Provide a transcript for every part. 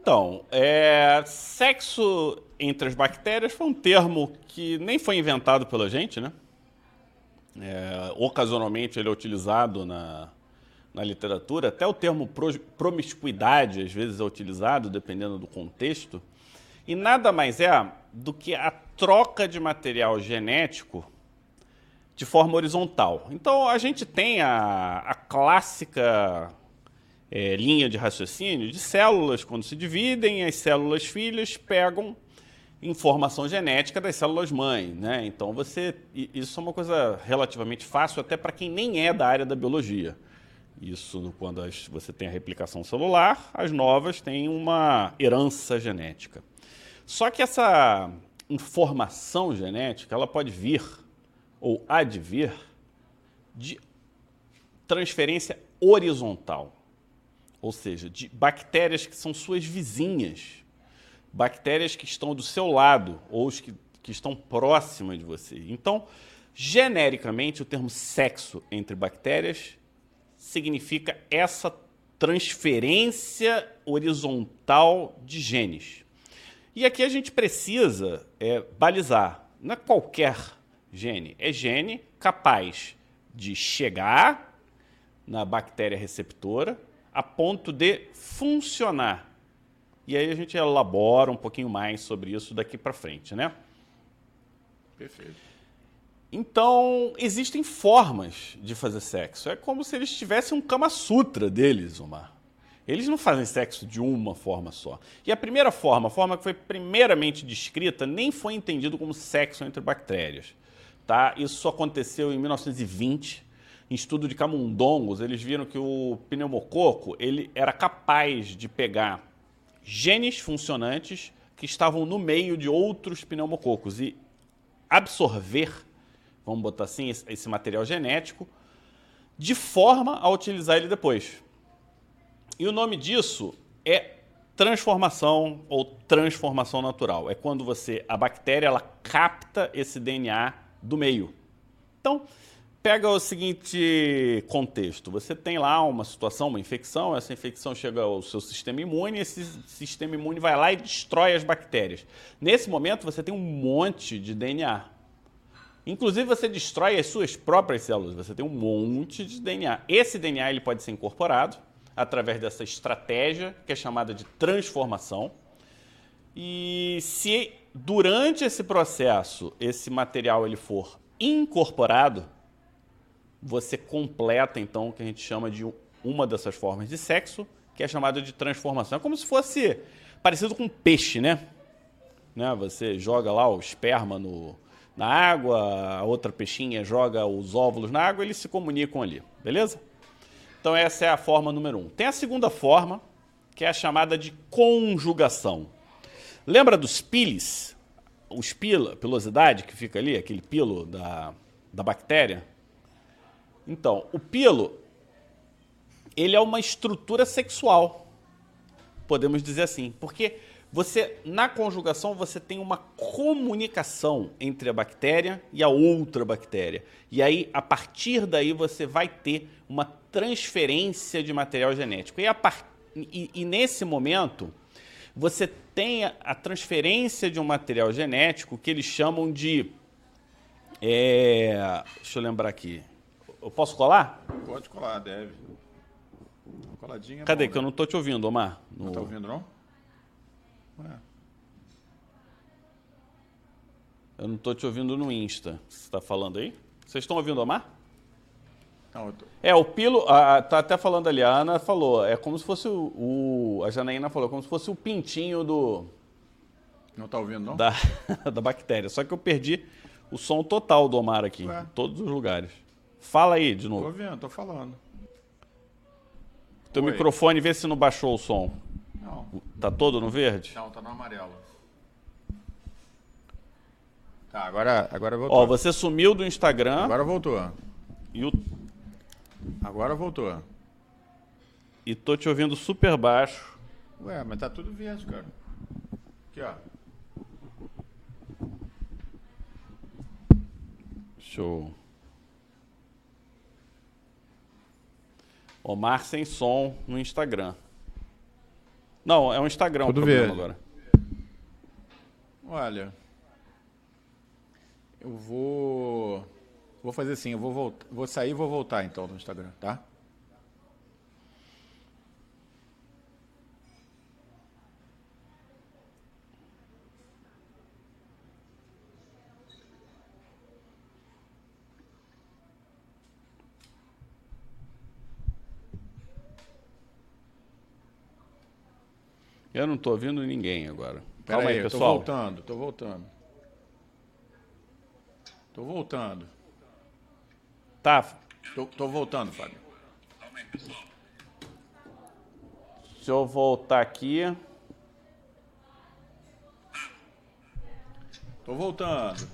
Então, é, sexo entre as bactérias foi um termo que nem foi inventado pela gente, né? É, ocasionalmente ele é utilizado na, na literatura, até o termo promiscuidade às vezes é utilizado, dependendo do contexto, e nada mais é do que a troca de material genético de forma horizontal. Então a gente tem a, a clássica é, linha de raciocínio de células, quando se dividem, as células filhas pegam informação genética das células mãe, né? Então você isso é uma coisa relativamente fácil até para quem nem é da área da biologia. Isso quando as, você tem a replicação celular, as novas têm uma herança genética. Só que essa informação genética ela pode vir ou advir de transferência horizontal, ou seja, de bactérias que são suas vizinhas, bactérias que estão do seu lado ou que, que estão próximas de você. Então, genericamente, o termo sexo entre bactérias significa essa transferência horizontal de genes. E aqui a gente precisa é, balizar. Não é qualquer gene, é gene capaz de chegar na bactéria receptora a ponto de funcionar e aí a gente elabora um pouquinho mais sobre isso daqui para frente, né? Perfeito. Então, existem formas de fazer sexo. É como se eles tivessem um Kama Sutra deles, Omar. Eles não fazem sexo de uma forma só. E a primeira forma, a forma que foi primeiramente descrita, nem foi entendido como sexo entre bactérias. Tá? Isso aconteceu em 1920, em estudo de camundongos. Eles viram que o pneumococo ele era capaz de pegar genes funcionantes que estavam no meio de outros pneumococos e absorver, vamos botar assim, esse material genético, de forma a utilizar ele depois. E o nome disso é transformação ou transformação natural. É quando você a bactéria ela capta esse DNA do meio. Então, pega o seguinte contexto: você tem lá uma situação, uma infecção, essa infecção chega ao seu sistema imune, esse sistema imune vai lá e destrói as bactérias. Nesse momento, você tem um monte de DNA. Inclusive, você destrói as suas próprias células, você tem um monte de DNA. Esse DNA ele pode ser incorporado através dessa estratégia que é chamada de transformação. E se durante esse processo esse material ele for incorporado, você completa então o que a gente chama de uma dessas formas de sexo, que é chamada de transformação. É como se fosse parecido com peixe, né? né? Você joga lá o esperma no, na água, a outra peixinha joga os óvulos na água, eles se comunicam ali, beleza? Então essa é a forma número um. Tem a segunda forma, que é a chamada de conjugação. Lembra dos piles? Os pila, pilosidade que fica ali, aquele pilo da, da bactéria? Então, o pilo, ele é uma estrutura sexual, podemos dizer assim, porque você na conjugação você tem uma comunicação entre a bactéria e a outra bactéria. E aí a partir daí você vai ter uma transferência de material genético. E, par... e, e nesse momento você tem a transferência de um material genético que eles chamam de é... deixa eu lembrar aqui. Eu posso colar? Pode colar, deve. Coladinha. É Cadê? Bom, que né? eu não tô te ouvindo, Omar. No... Não tá ouvindo, não? Ué. Eu não tô te ouvindo no Insta. Você está falando aí? Vocês estão ouvindo, Omar? Não, tô... É, o pilo, a, tá até falando ali, a Ana falou, é como se fosse o, o a Janaína falou, como se fosse o pintinho do... Não tá ouvindo, não? Da, da bactéria. Só que eu perdi o som total do Omar aqui, Ué. em todos os lugares. Fala aí de novo. Tô vendo, tô falando. Teu Oi. microfone, vê se não baixou o som. Não. Tá todo no verde? Não, tá no amarelo. Tá, agora, agora voltou. Ó, você sumiu do Instagram. Agora voltou. E o... Agora voltou. E tô te ouvindo super baixo. Ué, mas tá tudo verde, cara. Aqui, ó. Show. Omar sem som no Instagram. Não, é um Instagram Tudo o problema verde. agora. Olha, eu vou vou fazer assim, eu vou voltar, vou sair e vou voltar então no Instagram, tá? Eu não tô ouvindo ninguém agora. Pera Calma aí, tô pessoal. voltando, tô voltando. Tô voltando. Tá, tô voltando, Fábio. deixa eu voltar aqui. Tô voltando.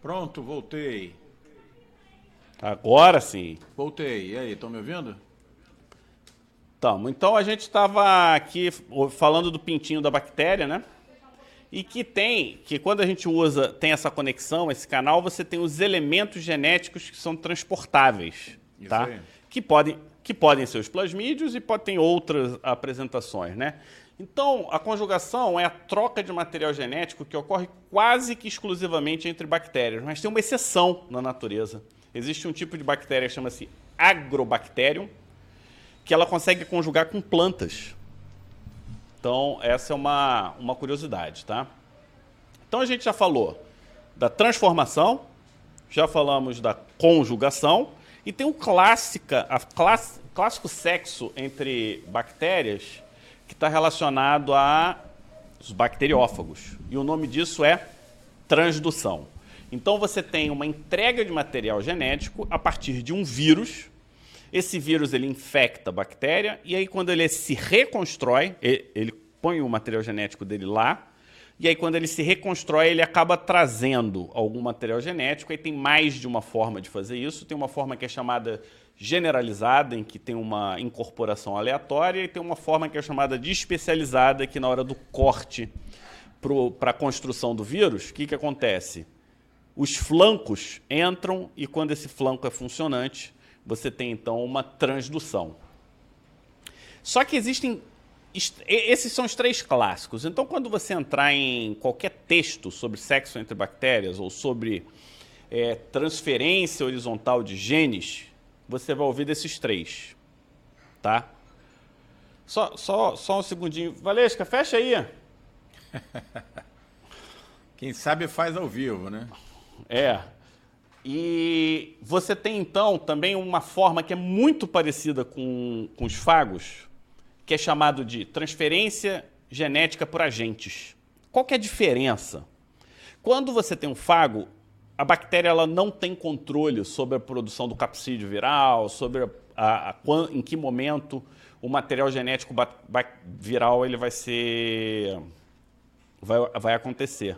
Pronto, voltei. Agora sim. Voltei. E aí, estão me ouvindo? Então, então a gente estava aqui falando do pintinho da bactéria, né? E que tem, que quando a gente usa, tem essa conexão, esse canal, você tem os elementos genéticos que são transportáveis, Isso tá? aí. Que podem, que podem ser os plasmídios e podem ter outras apresentações, né? Então, a conjugação é a troca de material genético que ocorre quase que exclusivamente entre bactérias, mas tem uma exceção na natureza. Existe um tipo de bactéria que chama-se agrobacterium, que ela consegue conjugar com plantas. Então, essa é uma, uma curiosidade, tá? Então, a gente já falou da transformação, já falamos da conjugação, e tem o clássica, a class, clássico sexo entre bactérias que está relacionado a os bacteriófagos. E o nome disso é transdução. Então, você tem uma entrega de material genético a partir de um vírus, esse vírus ele infecta a bactéria e aí quando ele se reconstrói, e- ele põe o material genético dele lá, e aí quando ele se reconstrói, ele acaba trazendo algum material genético, aí tem mais de uma forma de fazer isso, tem uma forma que é chamada generalizada, em que tem uma incorporação aleatória, e tem uma forma que é chamada de especializada, que na hora do corte para a construção do vírus, o que, que acontece? Os flancos entram e quando esse flanco é funcionante, você tem então uma transdução. Só que existem. Esses são os três clássicos. Então, quando você entrar em qualquer texto sobre sexo entre bactérias ou sobre é, transferência horizontal de genes, você vai ouvir desses três. Tá? Só, só, só um segundinho. Valesca, fecha aí. Quem sabe faz ao vivo, né? É. E você tem então também uma forma que é muito parecida com, com os fagos, que é chamado de transferência genética por agentes. Qual que é a diferença? Quando você tem um fago, a bactéria ela não tem controle sobre a produção do capsídeo viral, sobre a, a- a em que momento o material genético viral ele vai ser vai, vai acontecer.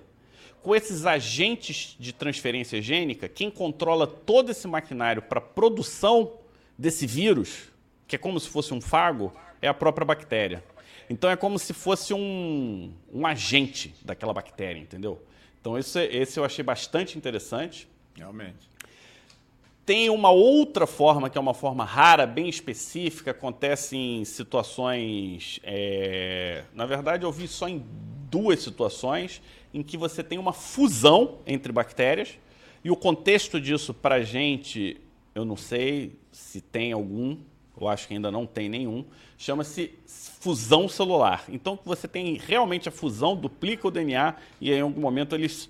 Com esses agentes de transferência gênica, quem controla todo esse maquinário para produção desse vírus, que é como se fosse um fago, é a própria bactéria. Então é como se fosse um, um agente daquela bactéria, entendeu? Então esse, esse eu achei bastante interessante. Realmente. Tem uma outra forma, que é uma forma rara, bem específica, acontece em situações. é, Na verdade, eu vi só em duas situações em que você tem uma fusão entre bactérias. E o contexto disso para a gente, eu não sei se tem algum, eu acho que ainda não tem nenhum, chama-se fusão celular. Então você tem realmente a fusão, duplica o DNA e em algum momento eles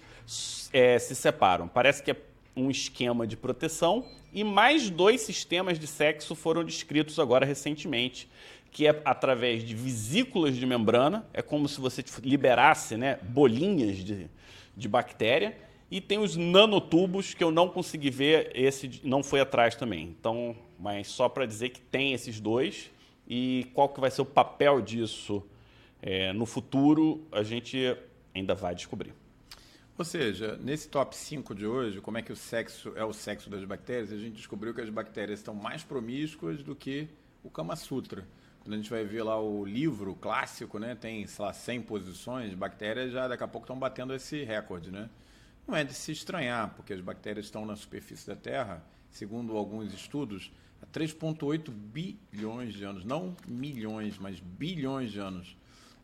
é, se separam. Parece que é um esquema de proteção e mais dois sistemas de sexo foram descritos agora recentemente, que é através de vesículas de membrana, é como se você liberasse né, bolinhas de, de bactéria, e tem os nanotubos que eu não consegui ver, esse não foi atrás também. Então, mas só para dizer que tem esses dois e qual que vai ser o papel disso é, no futuro, a gente ainda vai descobrir. Ou seja, nesse top 5 de hoje, como é que o sexo é o sexo das bactérias, a gente descobriu que as bactérias estão mais promíscuas do que o Kama Sutra. Quando a gente vai ver lá o livro clássico, né, tem, sei lá, 100 posições, bactérias já daqui a pouco estão batendo esse recorde, né? Não é de se estranhar, porque as bactérias estão na superfície da Terra, segundo alguns estudos, há 3,8 bilhões de anos. Não milhões, mas bilhões de anos.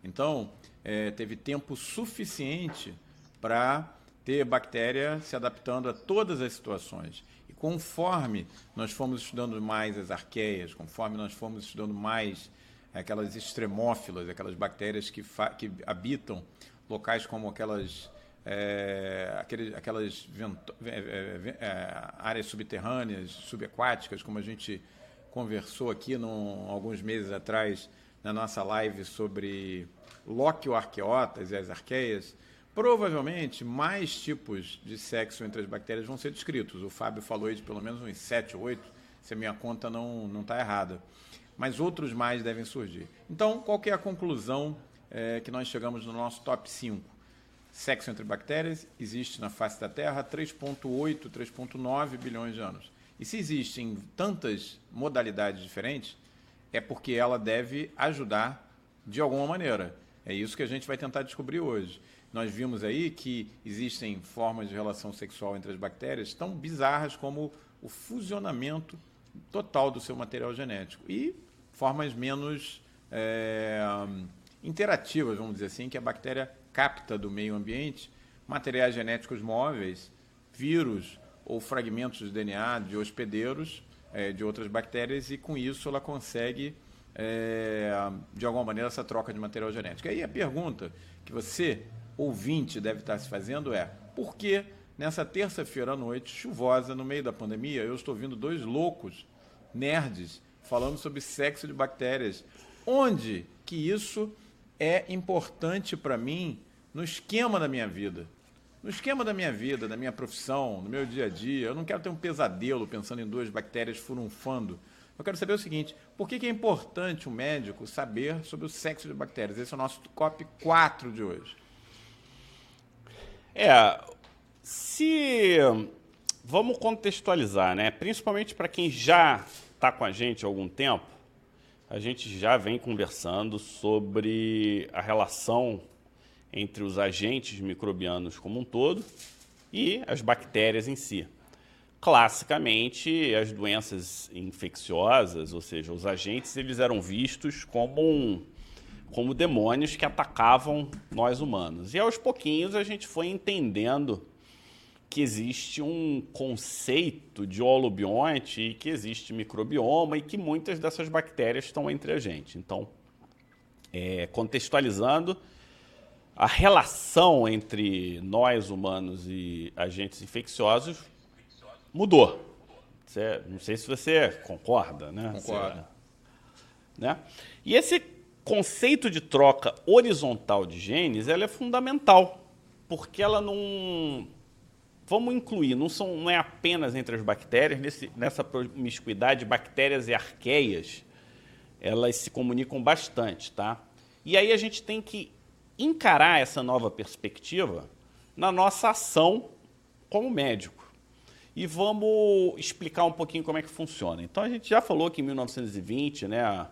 Então, é, teve tempo suficiente para ter bactéria se adaptando a todas as situações. Conforme nós fomos estudando mais as arqueias, conforme nós fomos estudando mais aquelas extremófilas, aquelas bactérias que, que habitam locais como aquelas é, aqueles, aquelas é, é, é, áreas subterrâneas, subaquáticas, como a gente conversou aqui no, alguns meses atrás na nossa live sobre Loquioarqueotas e as arqueias, provavelmente mais tipos de sexo entre as bactérias vão ser descritos. O Fábio falou aí de pelo menos uns 7, 8, se a minha conta não está errada. Mas outros mais devem surgir. Então, qual é a conclusão é, que nós chegamos no nosso top 5? Sexo entre bactérias existe na face da Terra há 3,8, 3,9 bilhões de anos. E se existem tantas modalidades diferentes, é porque ela deve ajudar de alguma maneira. É isso que a gente vai tentar descobrir hoje. Nós vimos aí que existem formas de relação sexual entre as bactérias tão bizarras como o fusionamento total do seu material genético e formas menos é, interativas, vamos dizer assim, que a bactéria capta do meio ambiente materiais genéticos móveis, vírus ou fragmentos de DNA de hospedeiros é, de outras bactérias e com isso ela consegue é, de alguma maneira essa troca de material genético. Aí a pergunta que você ouvinte deve estar se fazendo é: por que nessa terça-feira à noite, chuvosa, no meio da pandemia, eu estou vendo dois loucos, nerds, falando sobre sexo de bactérias? Onde que isso é importante para mim no esquema da minha vida? No esquema da minha vida, da minha profissão, no meu dia a dia, eu não quero ter um pesadelo pensando em duas bactérias furunfando. Eu quero saber o seguinte: por que, que é importante o médico saber sobre o sexo de bactérias? Esse é o nosso COP 4 de hoje. É, se. Vamos contextualizar, né? Principalmente para quem já está com a gente há algum tempo, a gente já vem conversando sobre a relação entre os agentes microbianos como um todo e as bactérias em si. Classicamente, as doenças infecciosas, ou seja, os agentes, eles eram vistos como um, como demônios que atacavam nós humanos. E aos pouquinhos a gente foi entendendo que existe um conceito de holobionte e que existe microbioma e que muitas dessas bactérias estão entre a gente. Então, é, contextualizando, a relação entre nós humanos e agentes infecciosos mudou. Você, não sei se você concorda, né? Concordo. né? E esse conceito de troca horizontal de genes ela é fundamental, porque ela não. Vamos incluir, não, são, não é apenas entre as bactérias, nesse, nessa promiscuidade, bactérias e arqueias, elas se comunicam bastante, tá? E aí a gente tem que encarar essa nova perspectiva na nossa ação como médico. E vamos explicar um pouquinho como é que funciona. Então a gente já falou que em 1920, né,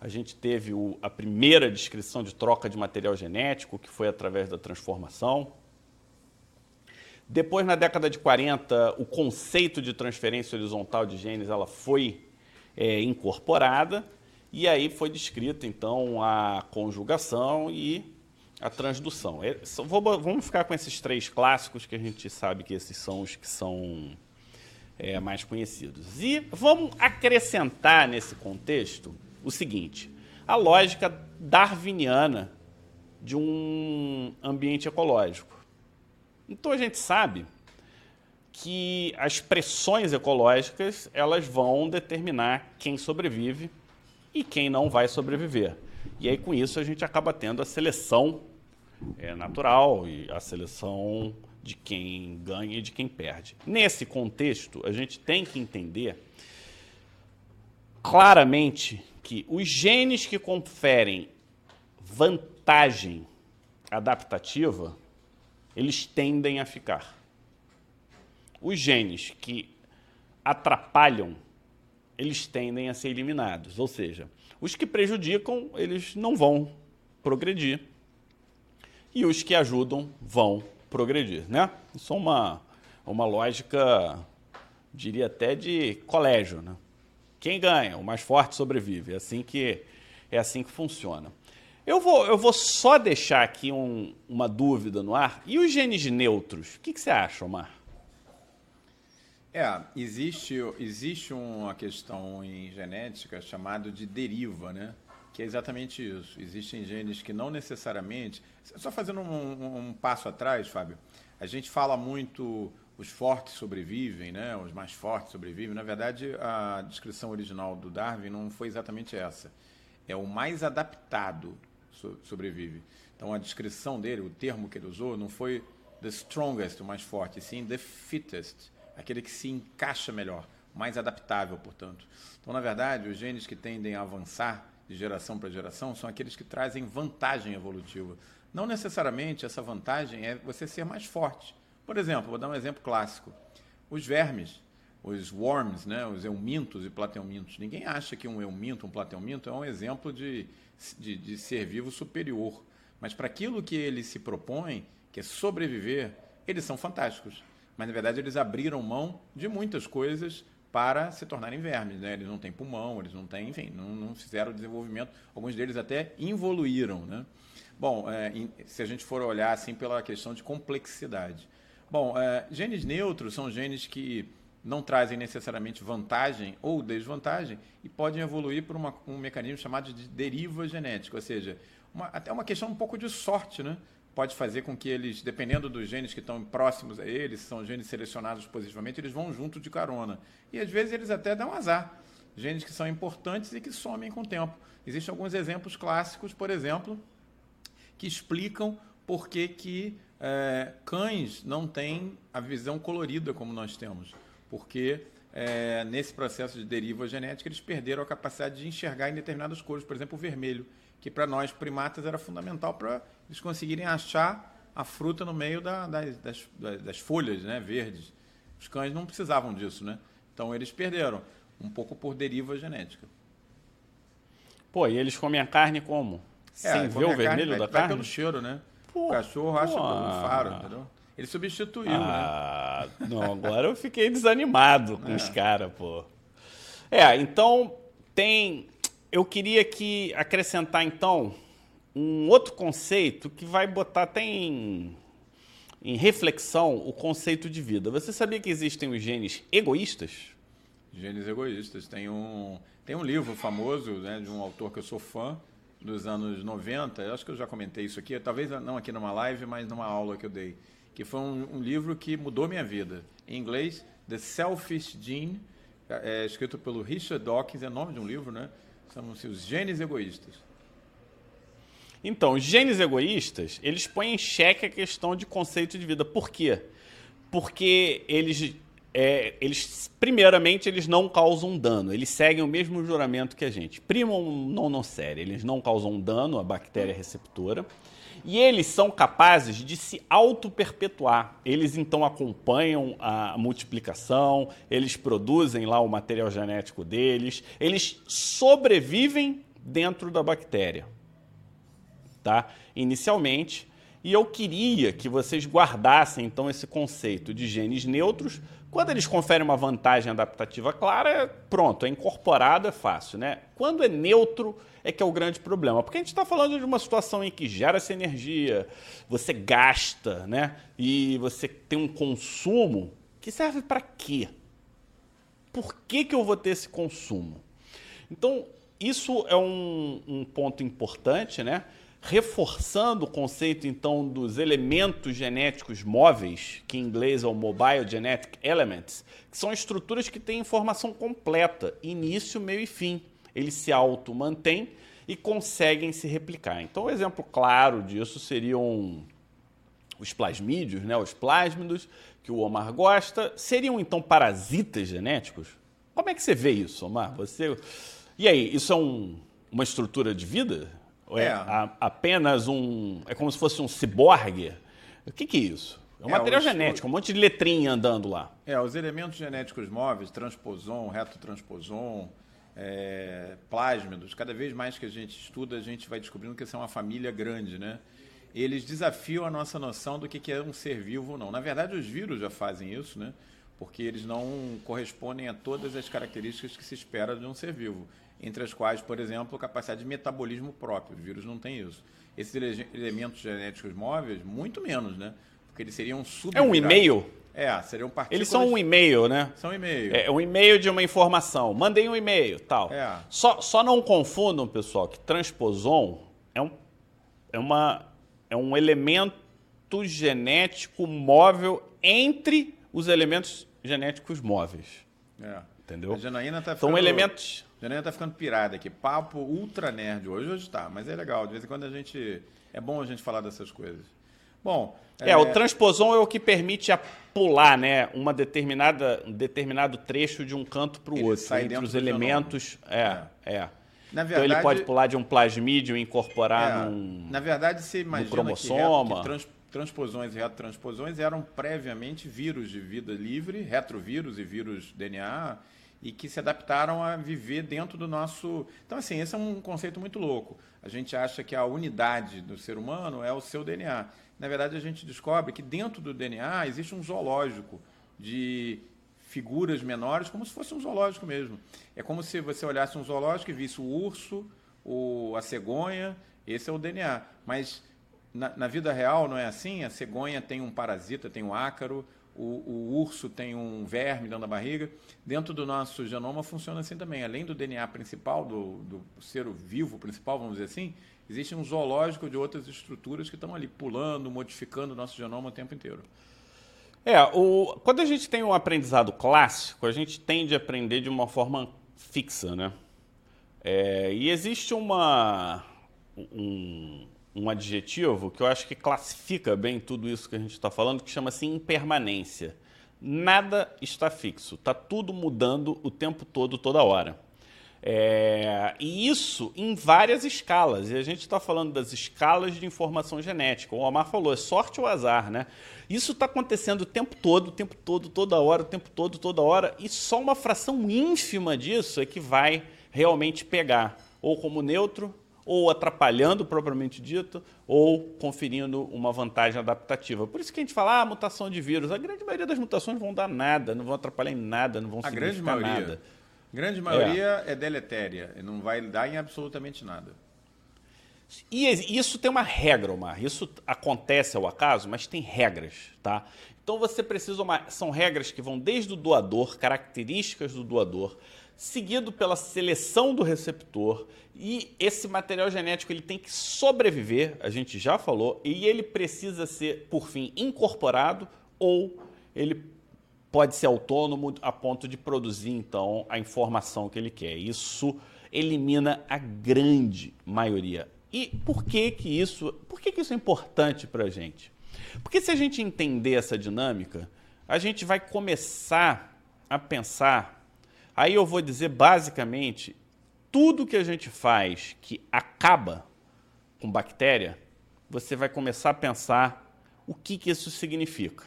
a gente teve o, a primeira descrição de troca de material genético, que foi através da transformação. Depois, na década de 40, o conceito de transferência horizontal de genes ela foi é, incorporada e aí foi descrita então a conjugação e a transdução. É, vou, vamos ficar com esses três clássicos que a gente sabe que esses são os que são é, mais conhecidos. E vamos acrescentar nesse contexto o seguinte: a lógica darwiniana de um ambiente ecológico. Então a gente sabe que as pressões ecológicas elas vão determinar quem sobrevive e quem não vai sobreviver. E aí com isso a gente acaba tendo a seleção é, natural e a seleção de quem ganha e de quem perde. Nesse contexto, a gente tem que entender claramente que os genes que conferem vantagem adaptativa, eles tendem a ficar. Os genes que atrapalham, eles tendem a ser eliminados. Ou seja, os que prejudicam, eles não vão progredir. E os que ajudam vão progredir, né? Isso é uma, uma lógica, diria até de colégio, né? Quem ganha? O mais forte sobrevive. É assim que, é assim que funciona. Eu vou, eu vou só deixar aqui um, uma dúvida no ar. E os genes neutros? O que, que você acha, Omar? É, existe, existe uma questão em genética chamada de deriva, né? Que é exatamente isso. Existem genes que não necessariamente. Só fazendo um, um, um passo atrás, Fábio, a gente fala muito os fortes sobrevivem, né? Os mais fortes sobrevivem. Na verdade, a descrição original do Darwin não foi exatamente essa. É o mais adaptado sobrevive. Então a descrição dele, o termo que ele usou, não foi the strongest, o mais forte, sim the fittest aquele que se encaixa melhor, mais adaptável, portanto. Então, na verdade, os genes que tendem a avançar de geração para geração são aqueles que trazem vantagem evolutiva. Não necessariamente essa vantagem é você ser mais forte. Por exemplo, vou dar um exemplo clássico. Os vermes, os worms, né, os eumintos e plateumintos. Ninguém acha que um euminto, um plateuminto é um exemplo de, de, de ser vivo superior. Mas para aquilo que ele se propõe, que é sobreviver, eles são fantásticos mas na verdade eles abriram mão de muitas coisas para se tornarem vermes. Né? Eles não têm pulmão, eles não têm, enfim, não, não fizeram desenvolvimento. Alguns deles até evoluíram. Né? Bom, é, se a gente for olhar assim pela questão de complexidade. Bom, é, genes neutros são genes que não trazem necessariamente vantagem ou desvantagem e podem evoluir por uma, um mecanismo chamado de deriva genética, ou seja, uma, até uma questão um pouco de sorte, né? pode fazer com que eles, dependendo dos genes que estão próximos a eles, são genes selecionados positivamente, eles vão junto de carona. E às vezes eles até dão azar. Genes que são importantes e que somem com o tempo. Existem alguns exemplos clássicos, por exemplo, que explicam por que, que é, cães não têm a visão colorida como nós temos. Porque é, nesse processo de deriva genética eles perderam a capacidade de enxergar em determinadas cores, por exemplo, o vermelho que para nós primatas era fundamental para eles conseguirem achar a fruta no meio da, das, das, das, folhas né, verdes. Os cães não precisavam disso, né? Então eles perderam, um pouco por deriva genética. Pô, e eles comem a carne como? É, Sem ver o vermelho vai, da carne? Vai pelo cheiro, né? Pô, o cachorro acha pelo faro, entendeu? Ele substituiu, né? ah, né? Não, agora eu fiquei desanimado com é. os caras, pô. É, então tem eu queria que acrescentar então um outro conceito que vai botar até em, em reflexão o conceito de vida. Você sabia que existem os genes egoístas? Genes egoístas. Tem um, tem um livro famoso né, de um autor que eu sou fã, dos anos 90, eu acho que eu já comentei isso aqui, talvez não aqui numa live, mas numa aula que eu dei, que foi um, um livro que mudou minha vida. Em inglês, The Selfish Gene, é, é escrito pelo Richard Dawkins, é nome de um livro, né? Chamam-se os genes egoístas. Então, os genes egoístas, eles põem em xeque a questão de conceito de vida. Por quê? Porque eles, é, eles primeiramente, eles não causam dano. Eles seguem o mesmo juramento que a gente. Primum non nocere. Eles não causam dano à bactéria receptora. E eles são capazes de se auto-perpetuar. Eles então acompanham a multiplicação, eles produzem lá o material genético deles, eles sobrevivem dentro da bactéria. Tá? Inicialmente, e eu queria que vocês guardassem então esse conceito de genes neutros. Quando eles conferem uma vantagem adaptativa clara, pronto, é incorporado, é fácil, né? Quando é neutro, é que é o grande problema. Porque a gente está falando de uma situação em que gera essa energia, você gasta, né? E você tem um consumo que serve para quê? Por que, que eu vou ter esse consumo? Então, isso é um, um ponto importante, né? Reforçando o conceito então dos elementos genéticos móveis, que em inglês é o Mobile Genetic Elements, que são estruturas que têm informação completa, início, meio e fim. Eles se auto-mantêm e conseguem se replicar. Então, um exemplo claro disso seriam os plasmídeos, né? os plásmidos, que o Omar gosta. Seriam então parasitas genéticos? Como é que você vê isso, Omar? Você... E aí, isso é um, uma estrutura de vida? É, é a, apenas um. É como se fosse um ciborgue? O que, que é isso? É um é, material os, genético, um monte de letrinha andando lá. É, os elementos genéticos móveis, transposon, retotransposon, é, plásmidos, cada vez mais que a gente estuda, a gente vai descobrindo que isso é uma família grande, né? Eles desafiam a nossa noção do que é um ser vivo ou não. Na verdade, os vírus já fazem isso, né? Porque eles não correspondem a todas as características que se espera de um ser vivo, entre as quais, por exemplo, capacidade de metabolismo próprio. O vírus não tem isso. Esses elementos genéticos móveis, muito menos, né? Porque eles seriam sub É um e-mail? É, seriam partículas... Eles são um e-mail, né? São e-mail. É um e-mail de uma informação. Mandei um e-mail, tal. É. Só, só não confundam, pessoal, que transposon é um, é uma, é um elemento genético móvel entre os elementos genéticos móveis. É. Entendeu? A Janaína tá São ficando... elementos... Janaína tá ficando pirada aqui. Papo ultra nerd. Hoje, hoje tá, mas é legal. De vez em quando a gente... É bom a gente falar dessas coisas. Bom... É, o transposon é o que permite a pular, né, uma determinada, um determinado trecho de um canto para o outro, sai entre os elementos. É, é. Na então verdade, ele pode pular de um plasmídio e incorporar É, num. Na verdade, você imagina cromossoma. que, que trans, transposões e retrotransposões eram previamente vírus de vida livre, retrovírus e vírus DNA, e que se adaptaram a viver dentro do nosso. Então, assim, esse é um conceito muito louco. A gente acha que a unidade do ser humano é o seu DNA. Na verdade, a gente descobre que dentro do DNA existe um zoológico de figuras menores, como se fosse um zoológico mesmo. É como se você olhasse um zoológico e visse o urso, o, a cegonha, esse é o DNA. Mas na, na, vida real não é assim? A cegonha tem um parasita, tem um ácaro, o, o, urso tem um verme dentro da barriga. Dentro do nosso genoma funciona assim também. Além do DNA principal, do, do ser vivo principal, vamos dizer assim, existe um zoológico de outras estruturas que estão ali pulando, modificando o nosso genoma o tempo inteiro. É, o, quando a gente tem um aprendizado clássico, a gente tende a aprender de uma forma fixa, né? É, e existe uma, um, um adjetivo que eu acho que classifica bem tudo isso que a gente está falando, que chama-se impermanência. Nada está fixo, está tudo mudando o tempo todo, toda hora. É, e isso em várias escalas. E a gente está falando das escalas de informação genética. O Omar falou, é sorte ou azar, né? Isso está acontecendo o tempo todo, o tempo todo, toda hora, o tempo todo, toda hora. E só uma fração ínfima disso é que vai realmente pegar, ou como neutro, ou atrapalhando propriamente dito, ou conferindo uma vantagem adaptativa. Por isso que a gente fala, ah, mutação de vírus. A grande maioria das mutações vão dar nada, não vão atrapalhar em nada, não vão a grande maioria. nada. Grande maioria é. é deletéria, não vai dar em absolutamente nada. E isso tem uma regra, Omar. Isso acontece ao acaso, mas tem regras, tá? Então você precisa uma, são regras que vão desde o doador, características do doador, seguido pela seleção do receptor e esse material genético ele tem que sobreviver, a gente já falou, e ele precisa ser por fim incorporado ou ele pode ser autônomo a ponto de produzir então a informação que ele quer. Isso elimina a grande maioria. E por que que isso, por que que isso é importante para a gente? Porque se a gente entender essa dinâmica, a gente vai começar a pensar. Aí eu vou dizer basicamente tudo que a gente faz que acaba com bactéria, você vai começar a pensar o que, que isso significa.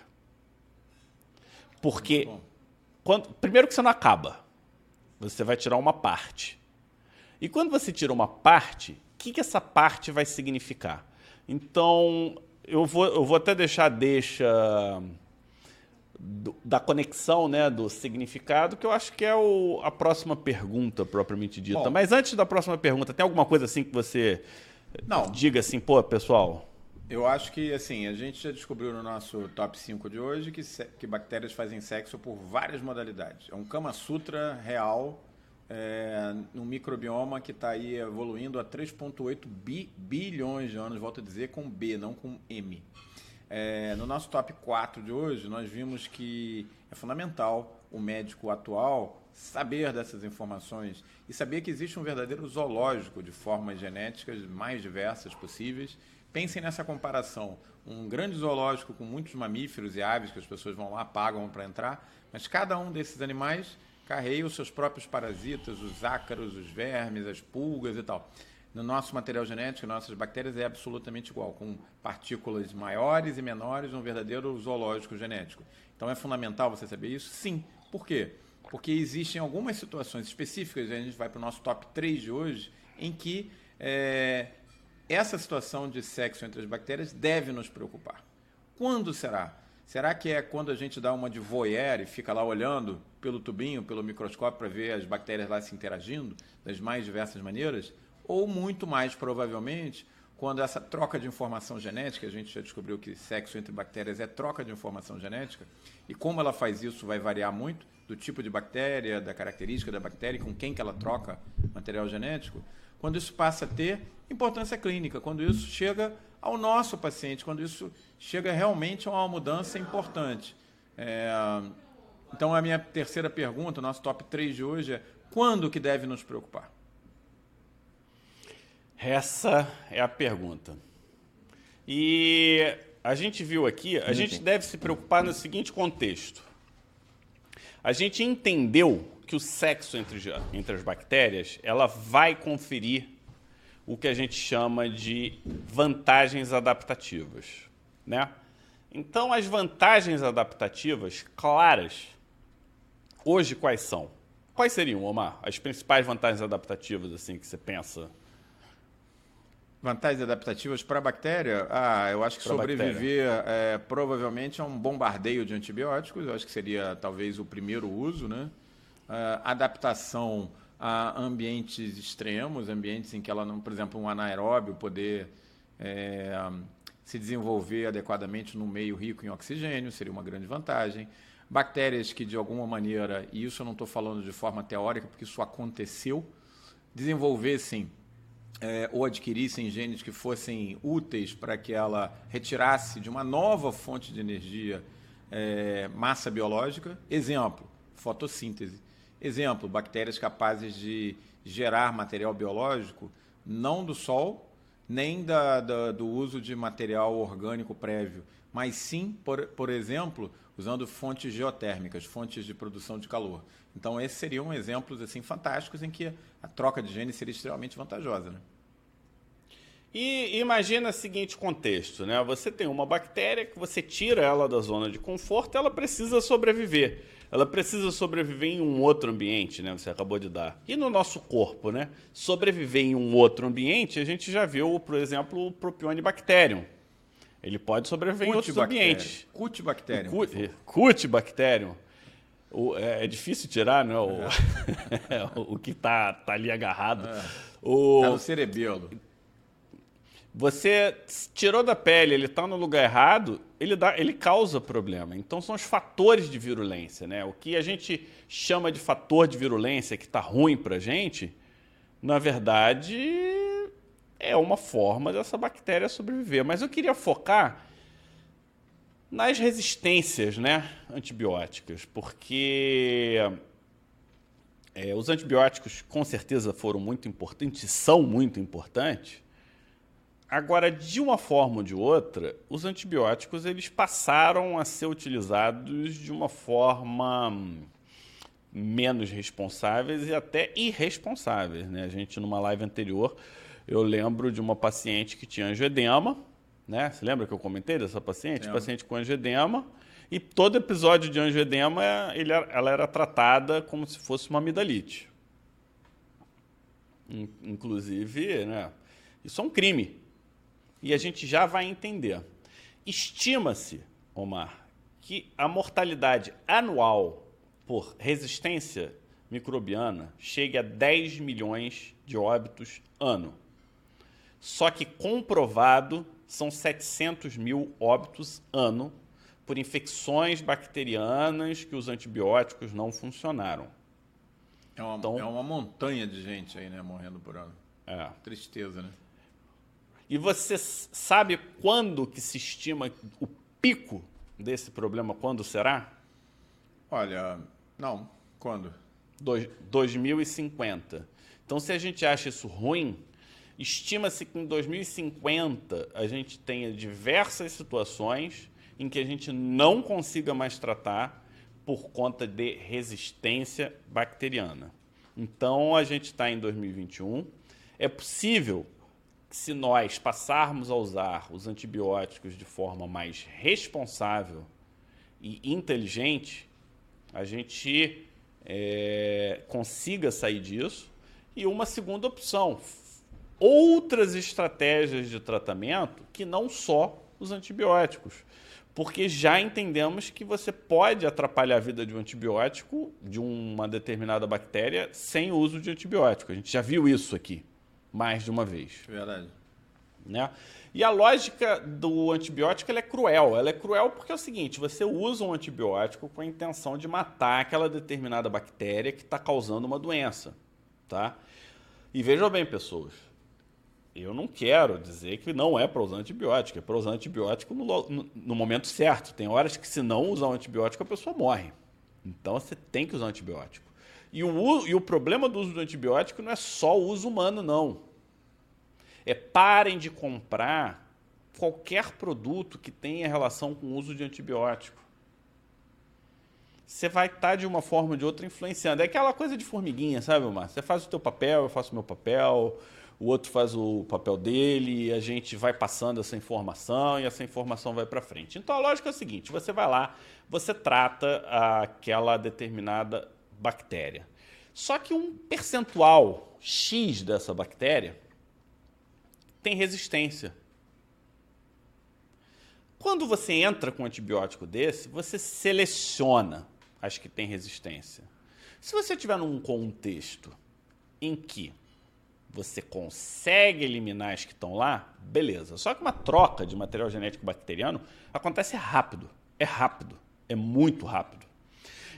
Porque, quando, primeiro que você não acaba, você vai tirar uma parte. E quando você tira uma parte, o que, que essa parte vai significar? Então, eu vou, eu vou até deixar deixa do, da conexão, né, do significado, que eu acho que é o, a próxima pergunta propriamente dita. Bom. Mas antes da próxima pergunta, tem alguma coisa assim que você Não. diga assim, pô, pessoal, Eu acho que, assim, a gente já descobriu no nosso top 5 de hoje que, que bactérias fazem sexo por várias modalidades. É um Kama Sutra real, é, um microbioma que está aí evoluindo há 3,8 bi- bilhões de anos, volto a dizer, com B, não com M. É, no nosso top 4 de hoje, nós vimos que é fundamental o médico atual saber dessas informações e saber que existe um verdadeiro zoológico de formas genéticas mais diversas possíveis. Pensem nessa comparação. Um grande zoológico com muitos mamíferos e aves que as pessoas vão lá, pagam para entrar, mas cada um desses animais carrega os seus próprios parasitas, os ácaros, os vermes, as pulgas e tal. No nosso material genético, nossas bactérias é absolutamente igual, com partículas maiores e menores, um verdadeiro zoológico genético. Então é fundamental você saber isso? Sim. Por quê? Porque existem algumas situações específicas, a gente vai para o nosso top 3 de hoje, em que é, essa situação de sexo entre as bactérias deve nos preocupar. Quando será? Será que é quando a gente dá uma de voyeur e fica lá olhando pelo tubinho, pelo microscópio para ver as bactérias lá se interagindo das mais diversas maneiras? Ou muito mais provavelmente quando essa troca de informação genética, a gente já descobriu que sexo entre bactérias é troca de informação genética, e como ela faz isso vai variar muito do tipo de bactéria, da característica da bactéria, com quem que ela troca material genético, quando isso passa a ter importância clínica, quando isso chega ao nosso paciente, quando isso chega realmente a uma mudança importante. É, então, a minha terceira pergunta, o nosso top 3 de hoje é: quando que deve nos preocupar? Essa é a pergunta. E a gente viu aqui, a gente deve se preocupar no seguinte contexto. A gente entendeu que o sexo entre, entre as bactérias, ela vai conferir o que a gente chama de vantagens adaptativas, né? Então, as vantagens adaptativas claras, hoje quais são? Quais seriam, Omar, as principais vantagens adaptativas assim que você pensa? Vantagens adaptativas para a bactéria? Ah, eu acho que pra sobreviver é, provavelmente a um bombardeio de antibióticos, eu acho que seria talvez o primeiro uso, né? Uh, adaptação a ambientes extremos, ambientes em que ela não, por exemplo, um anaeróbio poder é, se desenvolver adequadamente num meio rico em oxigênio, seria uma grande vantagem. Bactérias que, de alguma maneira, e isso eu não estou falando de forma teórica, porque isso aconteceu, desenvolvessem é, ou adquirissem genes que fossem úteis para que ela retirasse de uma nova fonte de energia é, massa biológica. Exemplo, fotossíntese. Exemplo, bactérias capazes de gerar material biológico não do sol, nem da, da, do uso de material orgânico prévio, mas sim, por, por exemplo, usando fontes geotérmicas, fontes de produção de calor. Então, esses seriam exemplos assim fantásticos em que a troca de genes seria extremamente vantajosa. Né? E imagina o seguinte contexto, né? Você tem uma bactéria que você tira ela da zona de conforto, ela precisa sobreviver ela precisa sobreviver em um outro ambiente, né? Você acabou de dar. E no nosso corpo, né? Sobreviver em um outro ambiente, a gente já viu, por exemplo, o Propionibacterium. Ele pode sobreviver em outros ambientes. Cutibacterium. Cutibacterium. O, é, é, difícil tirar, né? O, é. o que está tá ali agarrado. É. O, tá no cerebelo. Você tirou da pele, ele está no lugar errado, ele, dá, ele causa problema. Então são os fatores de virulência. Né? O que a gente chama de fator de virulência que está ruim para gente, na verdade, é uma forma dessa bactéria sobreviver. Mas eu queria focar nas resistências né, antibióticas, porque é, os antibióticos com certeza foram muito importantes, são muito importantes, Agora, de uma forma ou de outra, os antibióticos eles passaram a ser utilizados de uma forma menos responsáveis e até irresponsáveis. Né? A gente, numa live anterior, eu lembro de uma paciente que tinha angioedema. Né? Você lembra que eu comentei dessa paciente? É. Paciente com angioedema. E todo episódio de angioedema, ela era tratada como se fosse uma amidalite. Inclusive, né? isso é um crime e a gente já vai entender. Estima-se, Omar, que a mortalidade anual por resistência microbiana chegue a 10 milhões de óbitos ano. Só que comprovado são 700 mil óbitos ano por infecções bacterianas que os antibióticos não funcionaram. É uma, então, é uma montanha de gente aí, né, morrendo por ano. É. Tristeza, né? E você sabe quando que se estima o pico desse problema? Quando será? Olha, não. Quando? Dois, 2050. Então, se a gente acha isso ruim, estima-se que em 2050 a gente tenha diversas situações em que a gente não consiga mais tratar por conta de resistência bacteriana. Então, a gente está em 2021. É possível se nós passarmos a usar os antibióticos de forma mais responsável e inteligente, a gente é, consiga sair disso. E uma segunda opção, outras estratégias de tratamento que não só os antibióticos. porque já entendemos que você pode atrapalhar a vida de um antibiótico, de uma determinada bactéria, sem o uso de antibiótico. A gente já viu isso aqui mais de uma vez. Verdade. Né? E a lógica do antibiótico é cruel. Ela é cruel porque é o seguinte: você usa um antibiótico com a intenção de matar aquela determinada bactéria que está causando uma doença. Tá? E vejam bem, pessoas, eu não quero dizer que não é para usar antibiótico, é para usar antibiótico no, no, no, momento certo. Tem horas que, se não usar um antibiótico, a pessoa morre. Então, você tem que usar antibiótico. E o, e o problema do uso do antibiótico não é só o uso humano, não. É parem de comprar qualquer produto que tenha relação com o uso de antibiótico. Você vai estar, tá, de uma forma ou de outra, influenciando. É aquela coisa de formiguinha, sabe, Omar? Você faz o teu papel, eu faço o meu papel o outro faz o papel dele, a gente vai passando essa informação e essa informação vai para frente. Então a lógica é a seguinte: você vai lá, você trata aquela determinada bactéria. Só que um percentual X dessa bactéria tem resistência. Quando você entra com um antibiótico desse, você seleciona as que têm resistência. Se você tiver num contexto em que você consegue eliminar as que estão lá, beleza. Só que uma troca de material genético bacteriano acontece rápido. É rápido. É muito rápido.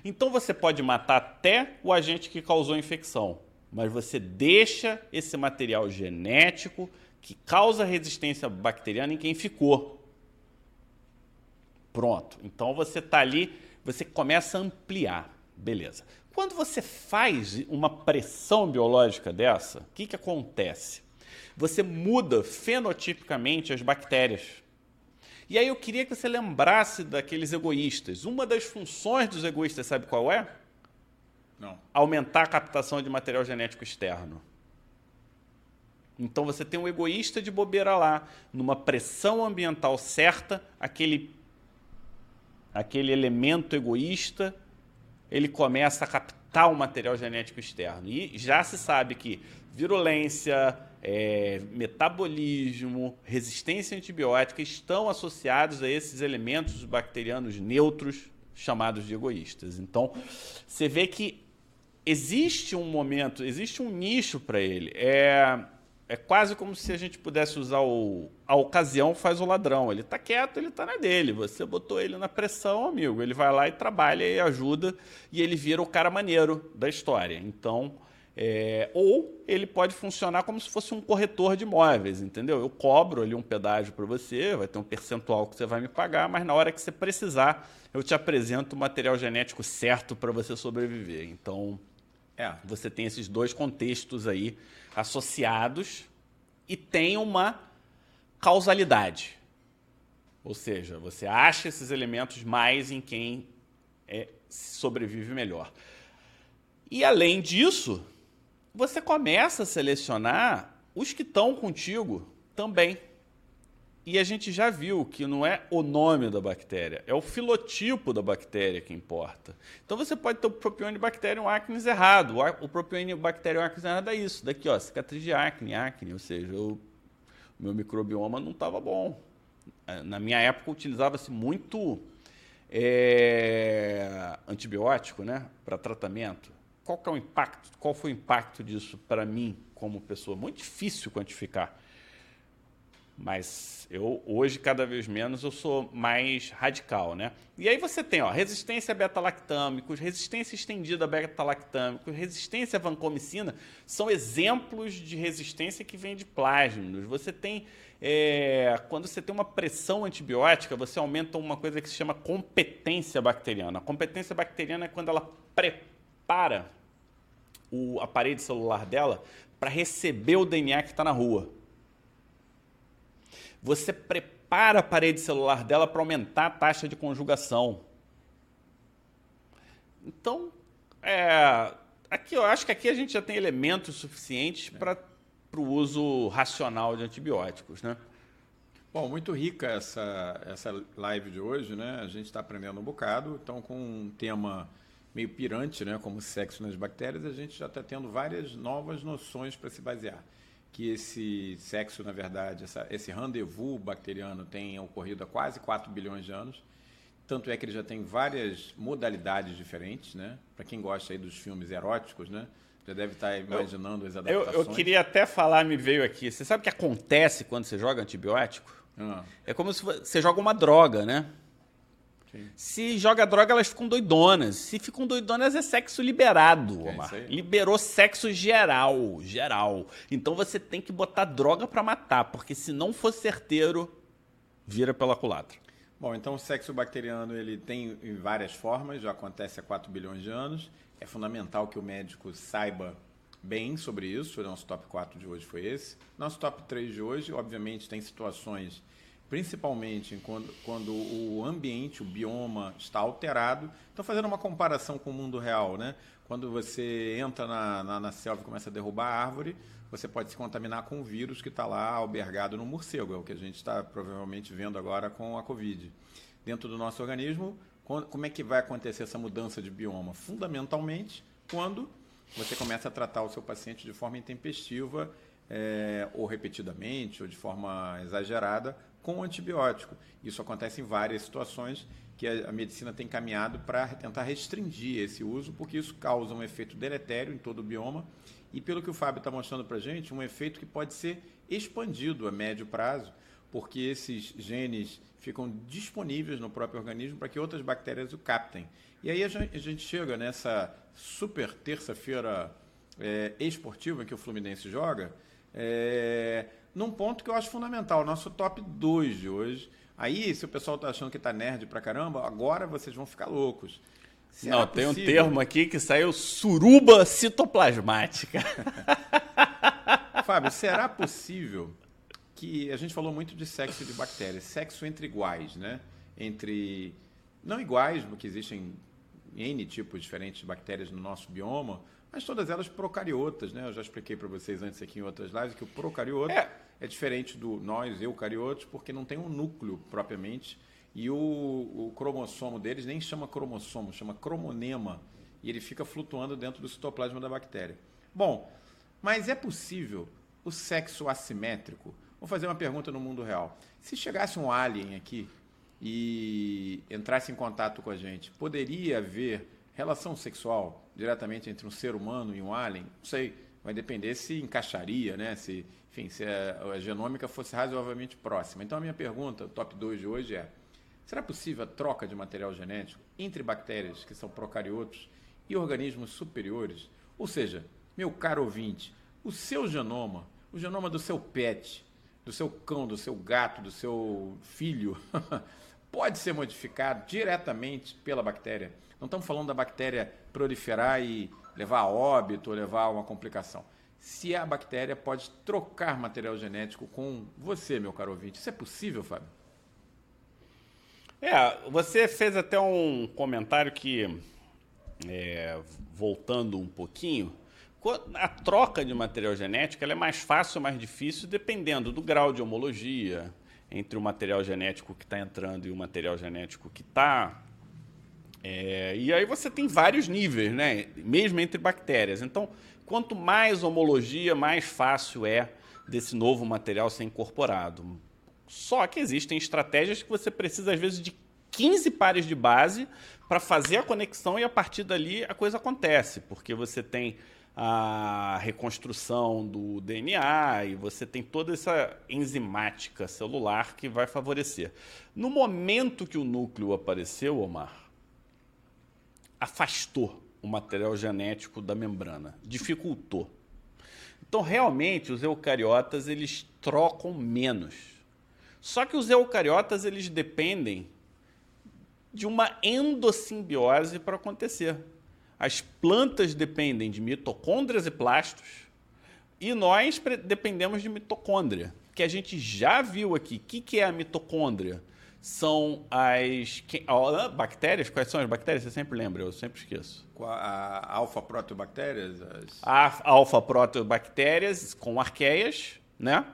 Então você pode matar até o agente que causou a infecção, mas você deixa esse material genético que causa resistência bacteriana em quem ficou. Pronto. Então você está ali, você começa a ampliar. Beleza. Quando você faz uma pressão biológica dessa, o que, que acontece? Você muda fenotipicamente as bactérias. E aí eu queria que você lembrasse daqueles egoístas. Uma das funções dos egoístas, sabe qual é? Não. Aumentar a captação de material genético externo. Então você tem um egoísta de bobeira lá, numa pressão ambiental certa, aquele, aquele elemento egoísta ele começa a captar o material genético externo. E já se sabe que virulência, é, metabolismo, resistência antibiótica estão associados a esses elementos bacterianos neutros chamados de egoístas. Então, você vê que existe um momento, existe um nicho para ele. É, é quase como se a gente pudesse usar o a ocasião faz o ladrão. Ele está quieto, ele está na dele. Você botou ele na pressão, amigo. Ele vai lá e trabalha e ajuda e ele vira o cara maneiro da história. Então, é, ou ele pode funcionar como se fosse um corretor de imóveis, entendeu? Eu cobro ali um pedágio para você, vai ter um percentual que você vai me pagar, mas na hora que você precisar, eu te apresento o material genético certo para você sobreviver. Então, é, você tem esses dois contextos aí associados e tem uma causalidade. Ou seja, você acha esses elementos mais em quem é, sobrevive melhor. E além disso, você começa a selecionar os que estão contigo também. E a gente já viu que não é o nome da bactéria, é o filotipo da bactéria que importa. Então você pode ter o Propionibacterium acnes errado. O Propionibacterium acnes errado é isso, daqui ó, cicatriz de acne, acne, ou seja, o meu microbioma não estava bom. É, na minha época utilizava-se muito é, antibiótico, né, para tratamento. Qual que é o impacto? Qual foi o impacto disso para mim como pessoa? Muito difícil quantificar. Mas eu hoje cada vez menos eu sou mais radical, né? E aí você tem, ó, resistência a beta-lactâmicos, resistência estendida a beta-lactâmicos, resistência a vancomicina, são exemplos de resistência que vem de plásmidos. Você tem é, quando você tem uma pressão antibiótica, você aumenta uma coisa que se chama competência bacteriana. A competência bacteriana é quando ela prepara o, a parede celular dela para receber o DNA que está na rua você prepara a parede celular dela para aumentar a taxa de conjugação. Então, é, aqui eu acho que aqui a gente já tem elementos suficientes para o uso racional de antibióticos, né? Bom, muito rica essa, essa live de hoje, né? A gente está aprendendo um bocado, então com um tema meio pirante, né? Como sexo nas bactérias, a gente já está tendo várias novas noções para se basear. que esse sexo, na verdade, essa, esse rendezvous bacteriano tem ocorrido há quase 4 bilhões de anos. Tanto é que ele já tem várias modalidades diferentes, né? Para quem gosta aí dos filmes eróticos, né? Já deve estar imaginando as adaptações. Eu, eu queria até falar, me veio aqui. Você sabe o que acontece quando você joga antibiótico? Ah, É como se você joga uma droga, né? Sim. Se joga droga, elas ficam doidonas. Se ficam doidonas, é sexo liberado, É Omar. aí. Liberou sexo geral, geral. Então você tem que botar droga pra matar, porque se não for certeiro, vira pela culatra. Bom, então o sexo bacteriano ele tem em várias formas, já acontece há 4 bilhões de anos. É fundamental que o médico saiba bem sobre isso. O nosso top 4 de hoje foi esse. Nosso top 3 de hoje, obviamente, tem situações, principalmente quando, quando o ambiente, o bioma está alterado. Então, fazendo uma comparação com o mundo real, né? Quando você entra na, na, na selva e começa a derrubar a árvore, você pode se contaminar com o vírus que está lá albergado no morcego, é o que a gente está provavelmente vendo agora com a Covid. Dentro do nosso organismo, como é que vai acontecer essa mudança de bioma? Fundamentalmente, quando você começa a tratar o seu paciente de forma intempestiva, eh, ou repetidamente, ou de forma exagerada, com antibiótico. Isso acontece em várias situações que a, medicina tem caminhado para tentar restringir esse uso, porque isso causa um efeito deletério em todo o bioma e, pelo que o Fábio está mostrando para a gente, um efeito que pode ser expandido a médio prazo, porque esses genes ficam disponíveis no próprio organismo para que outras bactérias o captem. E aí a gen- a gente chega nessa super terça-feira é, esportiva em que o Fluminense joga, é, num ponto que eu acho fundamental, nosso top 2 de hoje. Aí, se o pessoal está achando que está nerd pra caramba, agora vocês vão ficar loucos. Será Não, tem um possível? termo aqui que saiu suruba citoplasmática. Fábio, será possível que a gente falou muito de sexo de bactérias, sexo entre iguais, né? Entre não iguais, porque existem N tipos diferentes de bactérias no nosso bioma, mas todas elas procariotas, né? Eu já expliquei para vocês antes aqui em outras lives que o procariota É. é, diferente do nós eucariotos porque não tem um núcleo propriamente e o, o cromossomo deles nem chama cromossomo, chama cromonema e ele fica flutuando dentro do citoplasma da bactéria. Bom, mas é possível o sexo assimétrico? Vou fazer uma pergunta no mundo real. Se chegasse um alien aqui e entrasse em contato com a gente, poderia haver relação sexual diretamente entre um ser humano e um alien? Não sei, vai depender se encaixaria, né? Se, enfim, se a, genômica fosse razoavelmente próxima. Então a minha pergunta, top 2 de hoje é: será possível a troca de material genético entre bactérias que são procariotos e organismos superiores? Ou seja, meu caro ouvinte, o seu genoma, o genoma do seu pet, do seu cão, do seu gato, do seu filho, pode ser modificado diretamente pela bactéria. Não estamos falando da bactéria proliferar e levar a óbito ou levar a uma complicação. Se a bactéria pode trocar material genético com você, meu caro ouvinte, isso é possível, Fábio? É, você fez até um comentário que, é, voltando um pouquinho, a troca de material genético é mais fácil ou mais difícil dependendo do grau de homologia entre o material genético que está entrando e o material genético que está. E aí você tem vários níveis, né? Mesmo entre bactérias. Então, quanto mais homologia, mais fácil é desse novo material ser incorporado. Só que existem estratégias que você precisa, às vezes, de 15 pares de base para fazer a conexão e a partir dali a coisa acontece, porque você tem a reconstrução do DNA e você tem toda essa enzimática celular que vai favorecer. No momento que o núcleo apareceu, Omar, afastou o material genético da membrana, dificultou. Então, realmente, os eucariotas eles trocam menos. Só que os eucariotas eles dependem de uma endossimbiose para acontecer. As plantas dependem de mitocôndrias e plastos e nós dependemos de mitocôndria, que a gente já viu aqui. O que, que é a mitocôndria? São as bactérias. Quais são as bactérias? Você sempre lembra, eu sempre esqueço. A, a alfa-proteobactérias? As... A alfa-proteobactérias com arqueias, né?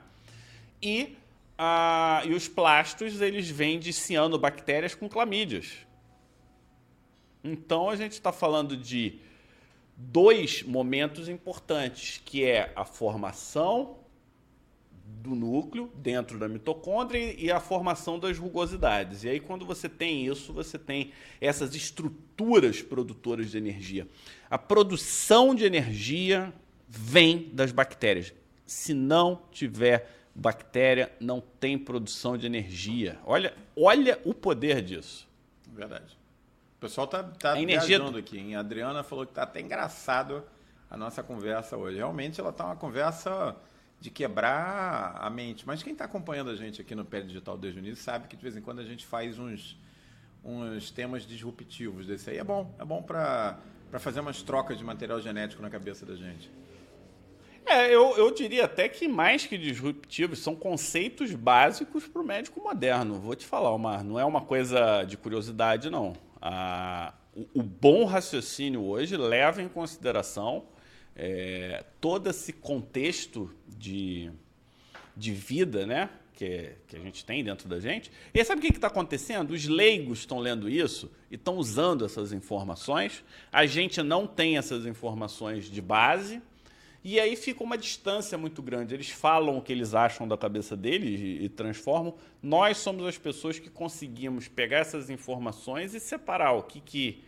E, ah, e os plastos, eles vêm de cianobactérias com clamídias. Então, a gente está falando de dois momentos importantes, que é a formação do núcleo dentro da mitocôndria e a formação das rugosidades. E aí, quando você tem isso, você tem essas estruturas produtoras de energia. A produção de energia vem das bactérias. Se não tiver bactéria, não tem produção de energia. Olha, olha o poder disso. Verdade. O pessoal tá, tá a energia... aqui. Hein? A Adriana falou que tá até engraçado a nossa conversa hoje. Realmente ela tá uma conversa de quebrar a mente. Mas quem está acompanhando a gente aqui no Pé Digital desde o início sabe que de vez em quando a gente faz uns, uns temas disruptivos desse aí. É bom, é bom para fazer umas trocas de material genético na cabeça da gente. É, eu, eu diria até que mais que disruptivos, são conceitos básicos para o médico moderno. Vou te falar, Omar, não é uma coisa de curiosidade, não. Ah, o, o bom raciocínio hoje leva em consideração é, todo esse contexto de, de vida, né? Que, que, a gente tem dentro da gente. E sabe o que está acontecendo? Os leigos estão lendo isso e estão usando essas informações. A gente não tem essas informações de base. E aí fica uma distância muito grande. Eles falam o que eles acham da cabeça deles e, e transformam. Nós somos as pessoas que conseguimos pegar essas informações e separar o que, que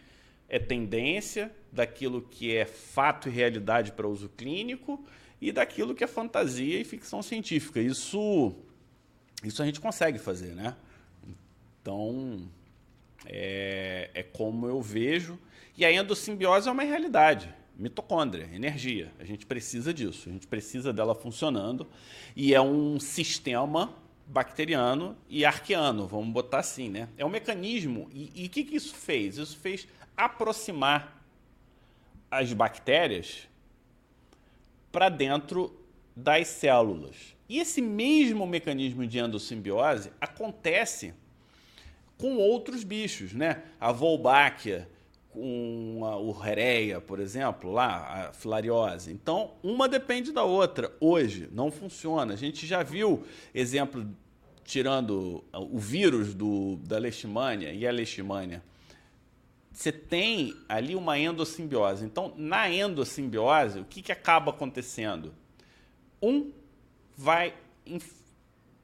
é tendência, daquilo que é fato e realidade para uso clínico e daquilo que é fantasia e ficção científica. Isso, isso a gente consegue fazer, né? Então, é, é como eu vejo. E a endossimbiose é uma realidade. Mitocôndria, energia. A gente precisa disso. A gente precisa dela funcionando. E é um sistema bacteriano e arqueano, vamos botar assim, né? É um mecanismo. E o que, que isso fez? Isso fez aproximar as bactérias para dentro das células. E esse mesmo mecanismo de endossimbiose acontece com outros bichos, né? A Wolbachia, com a ureia, por exemplo, lá, a filariose. Então, uma depende da outra. Hoje não funciona. A gente já viu exemplo tirando o vírus do, da leishmania e a leishmania você tem ali uma endossimbiose. Então, na endossimbiose, o que, que acaba acontecendo? Um vai inf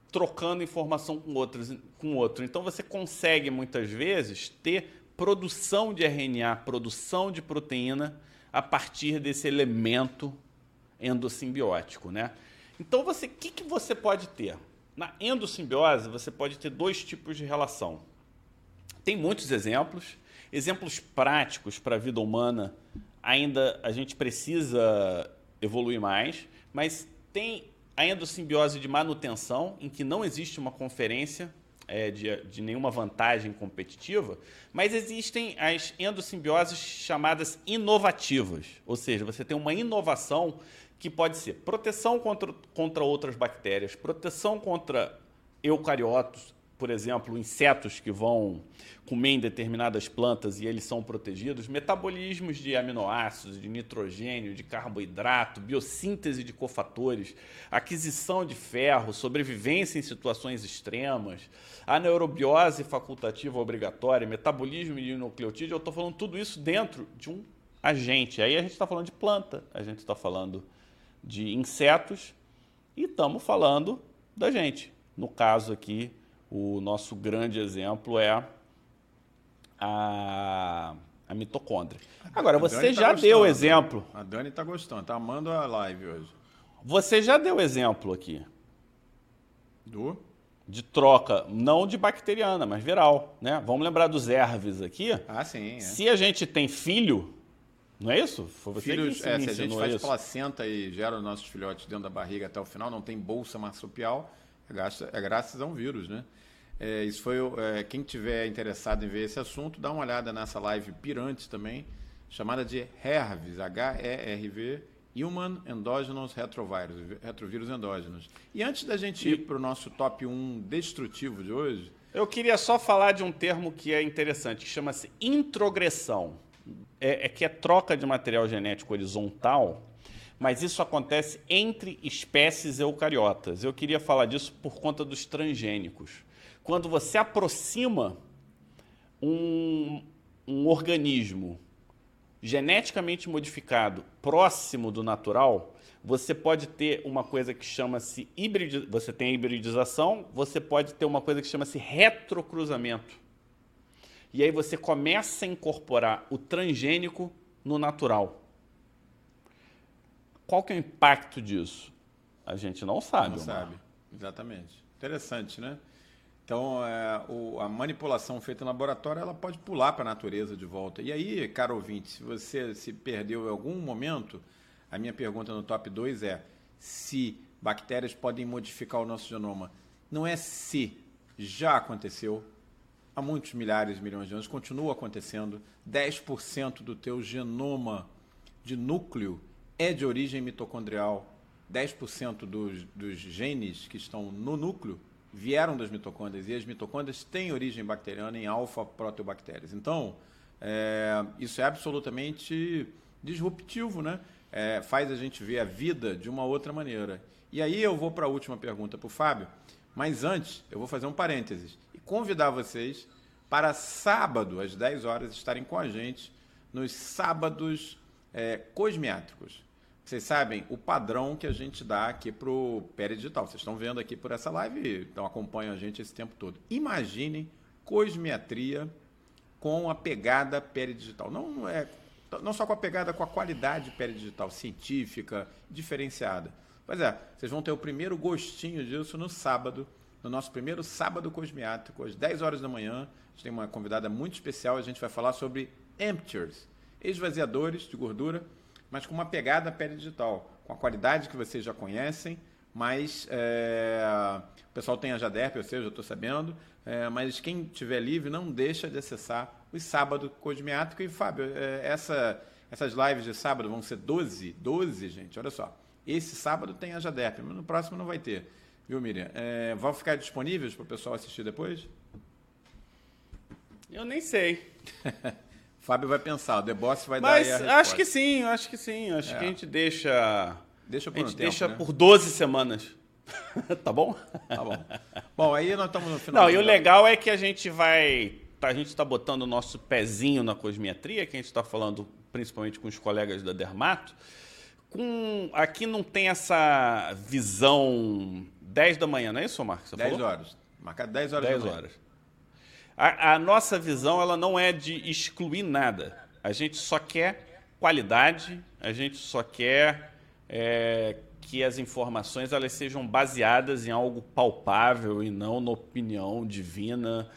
trocando informação com, outros, com outro. Então, você consegue, muitas vezes, ter produção de RNA, produção de proteína a partir desse elemento endossimbiótico. Né? Então, o que, que você pode ter? Na endossimbiose, você pode ter dois tipos de relação. Tem muitos exemplos. Exemplos práticos para a vida humana, ainda a gente precisa evoluir mais, mas tem a endossimbiose de manutenção, em que não existe uma conferência é, de, de, nenhuma vantagem competitiva, mas existem as endossimbioses chamadas inovativas, ou seja, você tem uma inovação que pode ser proteção contra, contra outras bactérias, proteção contra eucariotos, por exemplo, insetos que vão comer em determinadas plantas e eles são protegidos, metabolismos de aminoácidos, de nitrogênio, de carboidrato, biossíntese de cofatores, aquisição de ferro, sobrevivência em situações extremas, anaerobiose facultativa obrigatória, metabolismo de nucleotídeo, eu estou falando tudo isso dentro de um agente. Aí a gente está falando de planta, a gente está falando de insetos e estamos falando da gente. No caso aqui, o nosso grande exemplo é a, a mitocôndria. Agora, você tá já gostando, deu exemplo. A Dani está gostando, está amando a live hoje. Você já deu exemplo aqui. Do? De troca, não de bacteriana, mas viral. Né? Vamos lembrar dos herpes aqui. Ah, sim. É. Se a gente tem filho, não é isso? Foi você Filhos, que é, se a gente faz isso. placenta e gera os nossos filhotes dentro da barriga até o final, não tem bolsa marsupial, é graças, é graças a um vírus, né? É, isso foi é, quem tiver interessado em ver esse assunto, dá uma olhada nessa live Pirantes também, chamada de HERVs, H-E-R-V, Human Endogenous Retrovirus, retrovírus endógenos. E antes da gente ir para o nosso top 1 destrutivo de hoje, eu queria só falar de um termo que é interessante, que chama-se introgressão. É, é que é troca de material genético horizontal, mas isso acontece entre espécies eucariotas. Eu queria falar disso por conta dos transgênicos quando você aproxima um, um organismo geneticamente modificado próximo do natural, você pode ter uma coisa que chama-se hibridização, você tem hibridização, você pode ter uma coisa que chama-se retrocruzamento. E aí você começa a incorporar o transgênico no natural. Qual que é o impacto disso? A gente não sabe. Não sabe, exatamente. Interessante, né? Então, é, o, a manipulação feita no laboratório, ela pode pular para a natureza de volta. E aí, caro ouvinte, se você se perdeu em algum momento, a minha pergunta no top 2 é se bactérias podem modificar o nosso genoma. Não é se, já aconteceu, há muitos milhares de milhões de anos, continua acontecendo. 10% do teu genoma de núcleo é de origem mitocondrial. 10% dos, dos genes que estão no núcleo vieram das mitocôndrias e as mitocôndrias têm origem bacteriana em alfa-proteobactérias. Então, é, isso é absolutamente disruptivo, né? É, faz a gente ver a vida de uma outra maneira. E aí eu vou para a última pergunta para o Fábio, mas antes eu vou fazer um parênteses e convidar vocês para sábado, às 10 horas, estarem com a gente nos sábados é, cosmiátricos. Vocês sabem o padrão que a gente dá aqui para o Digital. Vocês estão vendo aqui por essa live, então acompanham a gente esse tempo todo. Imaginem cosmiatria com a pegada Digital. Não é não só com a pegada, com a qualidade digital científica, diferenciada. Pois é, vocês vão ter o primeiro gostinho disso no sábado, no nosso primeiro sábado cosmiátrico, às 10 horas da manhã. A gente tem uma convidada muito especial, a gente vai falar sobre emptiers, esvaziadores de gordura mas com uma pegada pele digital, com a qualidade que vocês já conhecem, mas é, o pessoal tem a Jaderp, ou seja, eu estou sabendo, é, mas quem tiver livre não deixa de acessar os sábados Cosmiático. E, Fábio, é, essa, essas lives de sábado vão ser 12, 12, gente, olha só. Esse sábado tem a Jaderp, mas no próximo não vai ter. Viu, Miriam? É, vão ficar disponíveis para o pessoal assistir depois? Eu nem sei. Fábio vai pensar, o Boss vai Mas dar Mas acho que sim, acho que sim. Acho é. que a gente deixa. Deixa por a gente um deixa tempo, por 12 semanas. tá bom? Tá bom. Bom, aí nós estamos no final. Não, e o legal é que a gente vai. A gente está botando o nosso pezinho na cosmiatria, que a gente está falando principalmente com os colegas da Dermato. Com, aqui não tem essa visão 10 da manhã, não é isso, Marcos? 10 falou? horas. Marcado 10 horas 10 horas. A, a, nossa visão ela não é de excluir nada. A gente só quer qualidade, a gente só quer é, que as informações elas sejam baseadas em algo palpável e não na opinião divina.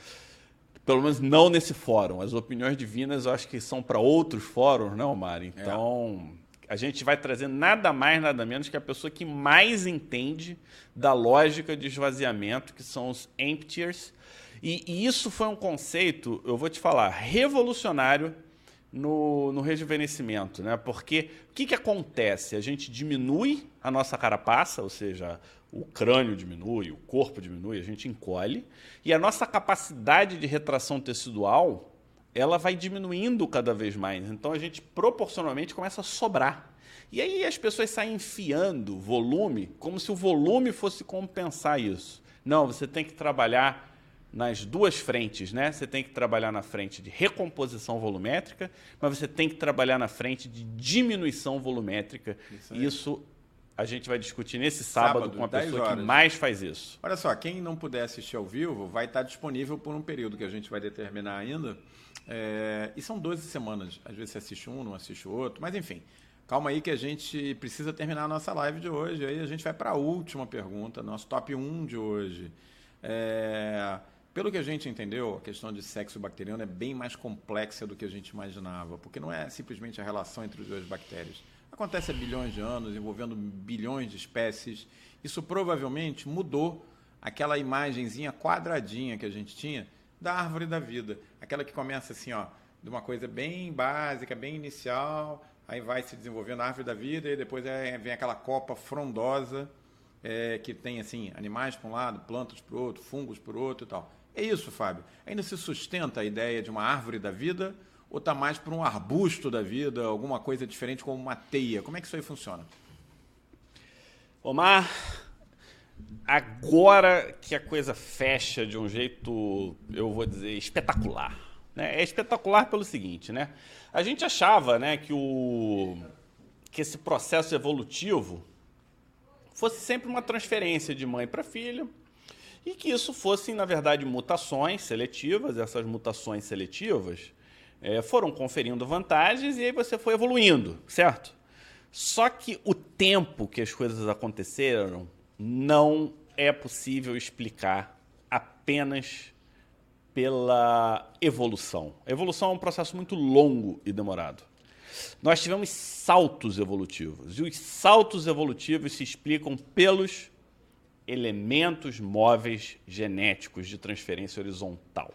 Pelo menos não nesse fórum. As opiniões divinas eu acho que são para outros fóruns, não, Mari? Então, é. a gente vai trazer nada mais, nada menos que a pessoa que mais entende da lógica de esvaziamento, que são os emptiers, e, e, isso foi um conceito, eu vou te falar, revolucionário no, no rejuvenescimento, né? Porque o que, que acontece? A gente diminui a nossa carapaça, ou seja, o crânio diminui, o corpo diminui, a gente encolhe, e a nossa capacidade de retração tecidual ela vai diminuindo cada vez mais. Então a gente proporcionalmente começa a sobrar. E aí as pessoas saem enfiando volume como se o volume fosse compensar isso. Não, você tem que trabalhar nas duas frentes, né? Você tem que trabalhar na frente de recomposição volumétrica, mas você tem que trabalhar na frente de diminuição volumétrica. Isso, isso a gente vai discutir nesse sábado, sábado com a pessoa horas. que mais faz isso. Olha só, quem não puder assistir ao vivo vai estar disponível por um período que a gente vai determinar ainda. É... e são 12 semanas. Às vezes você assiste um, não assiste o outro, mas enfim. Calma aí que a gente precisa terminar a nossa live de hoje. Aí a gente vai para a última pergunta, nosso top 1 de hoje. É... Pelo que a gente entendeu, a questão de sexo bacteriano é bem mais complexa do que a gente imaginava, porque não é simplesmente a relação entre as duas bactérias. Acontece há bilhões de anos, envolvendo bilhões de espécies. Isso provavelmente mudou aquela imagenzinha quadradinha que a gente tinha da árvore da vida. Aquela que começa assim, ó, de uma coisa bem básica, bem inicial, aí vai se desenvolvendo a árvore da vida e depois é, vem aquela copa frondosa é, que tem assim animais para um lado, plantas para o outro, fungos para o outro e tal. É isso, Fábio. Ainda se sustenta a ideia de uma árvore da vida ou está mais para um arbusto da vida, alguma coisa diferente como uma teia? Como é que isso aí funciona? Omar, agora que a coisa fecha de um jeito, eu vou dizer, espetacular. Né? É espetacular pelo seguinte, né? A gente achava né, que, o, que esse processo evolutivo fosse sempre uma transferência de mãe para filho e que isso fossem, na verdade, mutações seletivas. Essas mutações seletivas é, foram conferindo vantagens e aí você foi evoluindo, certo? Só que o tempo que as coisas aconteceram não é possível explicar apenas pela evolução. A evolução é um processo muito longo e demorado. Nós tivemos saltos evolutivos, e os saltos evolutivos se explicam pelos elementos móveis genéticos de transferência horizontal.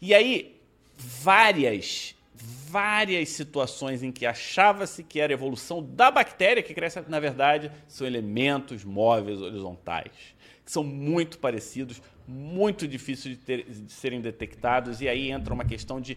E aí, várias, várias situações em que achava-se que era evolução da bactéria que cresce, na verdade, são elementos móveis horizontais, que são muito parecidos, muito difíceis de, ter, de serem detectados, e aí entra uma questão de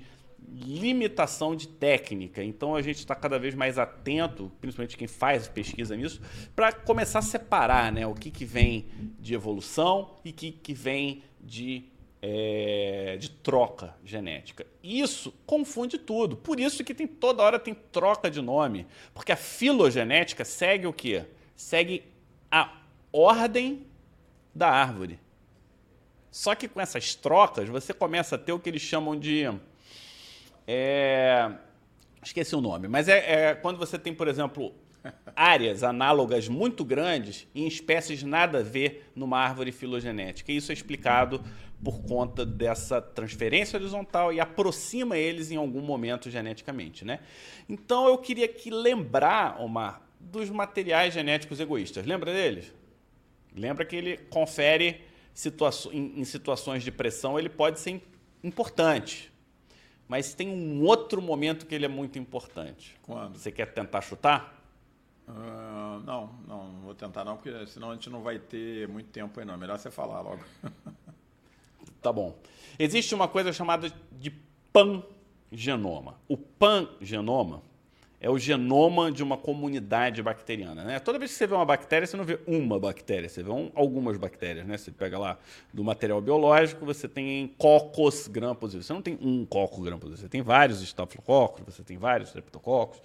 limitação de técnica. Então a gente está cada vez mais atento, principalmente quem faz pesquisa nisso, para começar a separar né, o que, que vem de evolução e o que, que vem de, é, de troca genética. Isso confunde tudo. Por isso que tem toda hora tem troca de nome. Porque a filogenética segue o quê? Segue a ordem da árvore. Só que com essas trocas, você começa a ter o que eles chamam de. É, esqueci o nome, mas é, é quando você tem, por exemplo, áreas análogas muito grandes em espécies nada a ver numa árvore filogenética. E isso é explicado por conta dessa transferência horizontal e aproxima eles em algum momento geneticamente. Né? Então eu queria aqui lembrar, Omar, dos materiais genéticos egoístas. Lembra deles? Lembra que ele confere em situações de pressão, ele pode ser importante. Mas tem um outro momento que ele é muito importante. Quando? Você quer tentar chutar? Uh, não, não, não vou tentar não, porque senão a gente não vai ter muito tempo aí não. Melhor você falar logo. tá bom. Existe uma coisa chamada de pangenoma. O pangenoma é o genoma de uma comunidade bacteriana. Né? Toda vez que você vê uma bactéria, você não vê uma bactéria, você vê um, algumas bactérias. Né? Você pega lá do material biológico, você tem cocos gram positivos. Você não tem um coco gram positivo, você tem vários estafilococos, você tem vários streptococos.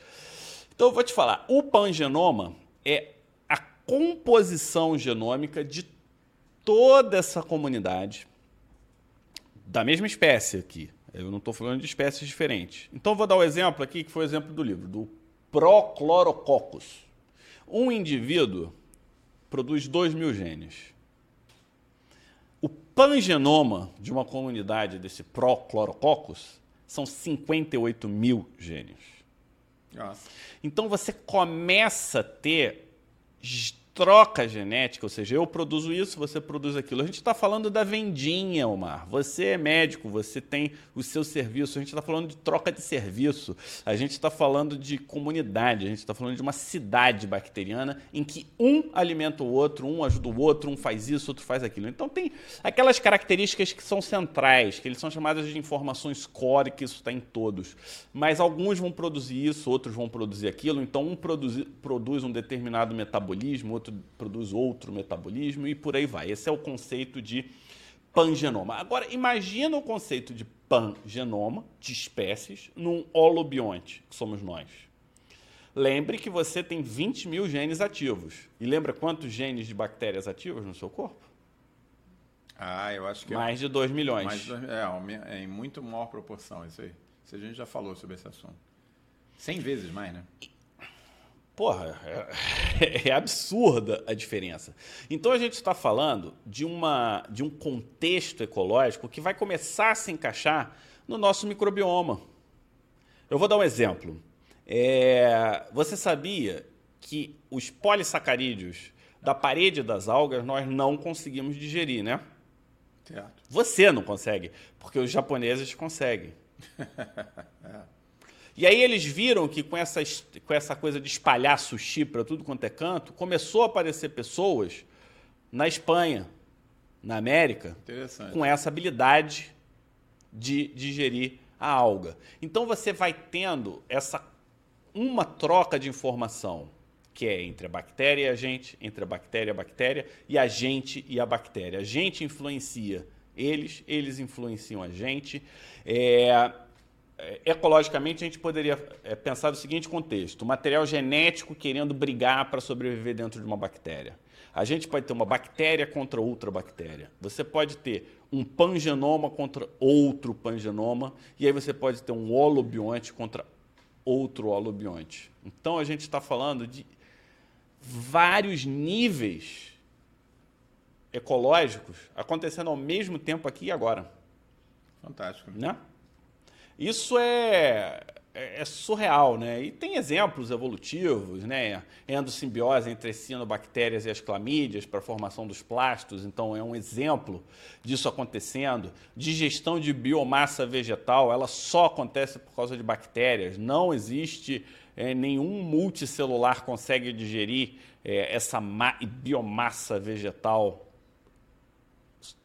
Então, eu vou te falar, o pangenoma é a composição genômica de toda essa comunidade da mesma espécie aqui. Eu não estou falando de espécies diferentes. Então, vou dar o um exemplo aqui, que foi o exemplo do livro, do Prochlorococcus. Um indivíduo produz 2 mil genes. O pangenoma de uma comunidade desse Prochlorococcus são 58 mil genes. Nossa. Então, você começa a ter troca genética, ou seja, eu produzo isso, você produz aquilo. A gente está falando da vendinha, Omar. Você é médico, você tem o seu serviço. A gente está falando de troca de serviço. A gente está falando de comunidade. A gente está falando de uma cidade bacteriana em que um alimenta o outro, um ajuda o outro, um faz isso, outro faz aquilo. Então tem aquelas características que são centrais, que eles são chamadas de informações core, que isso está em todos. Mas alguns vão produzir isso, outros vão produzir aquilo. Então um produz, produz um determinado metabolismo, outro outro produz outro metabolismo e por aí vai. Esse é o conceito de pangenoma. Agora, imagina o conceito de pangenoma, de espécies, num holobionte, que somos nós. Lembre que você tem 20 mil genes ativos. E lembra quantos genes de bactérias ativos no seu corpo? Ah, eu acho que... É mais é, de 2 milhões. Mais de, é, é, em muito maior proporção isso aí. Isso a gente já falou sobre esse assunto. 100 vezes mais, né? Porra, é, é, absurda a diferença. Então a gente está falando de, uma, de um contexto ecológico que vai começar a se encaixar no nosso microbioma. Eu vou dar um exemplo. É, você sabia que os polissacarídeos da parede das algas nós não conseguimos digerir, né? Certo. Você não consegue, porque os japoneses conseguem. é. E aí eles viram que com essa, com essa coisa de espalhar sushi para tudo quanto é canto, começou a aparecer pessoas na Espanha, na América, com essa habilidade de digerir a alga. Então você vai tendo essa uma troca de informação que é entre a bactéria e a gente, entre a bactéria e a bactéria, e a gente e a bactéria. A gente influencia eles, eles influenciam a gente. É, é ecologicamente, a gente poderia é, pensar no seguinte contexto: material genético querendo brigar para sobreviver dentro de uma bactéria. A gente pode ter uma bactéria contra outra bactéria. Você pode ter um pangenoma contra outro pangenoma, e aí você pode ter um holobionte contra outro holobionte. Então a gente está falando de vários níveis ecológicos acontecendo ao mesmo tempo aqui e agora. Fantástico. Né? Isso é, é, é, surreal, né? E tem exemplos evolutivos, né? Endossimbiose entre cianobactérias e as clamídias para a formação dos plastos, então é um exemplo disso acontecendo. Digestão de biomassa vegetal, ela só acontece por causa de bactérias. Não existe é, nenhum multicelular consegue digerir é, essa biomassa vegetal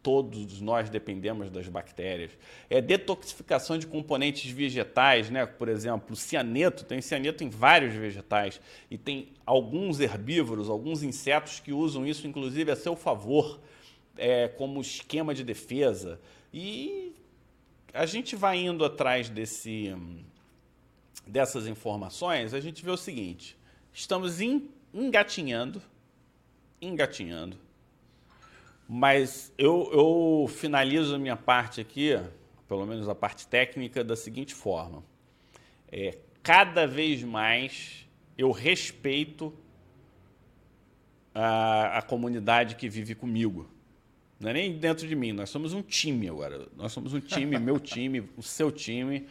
todos nós dependemos das bactérias. É detoxificação de componentes vegetais, né? Por exemplo, cianeto, tem cianeto em vários vegetais e tem alguns herbívoros, alguns insetos que usam isso inclusive a seu favor, é, como esquema de defesa. E a gente vai indo atrás desse, dessas informações, a gente vê o seguinte: estamos engatinhando, engatinhando mas eu, eu finalizo a minha parte aqui, pelo menos a parte técnica, da seguinte forma. É, cada vez mais eu respeito a, a comunidade que vive comigo. Não é nem dentro de mim, nós somos um time agora. Nós somos um time, meu time, o seu time.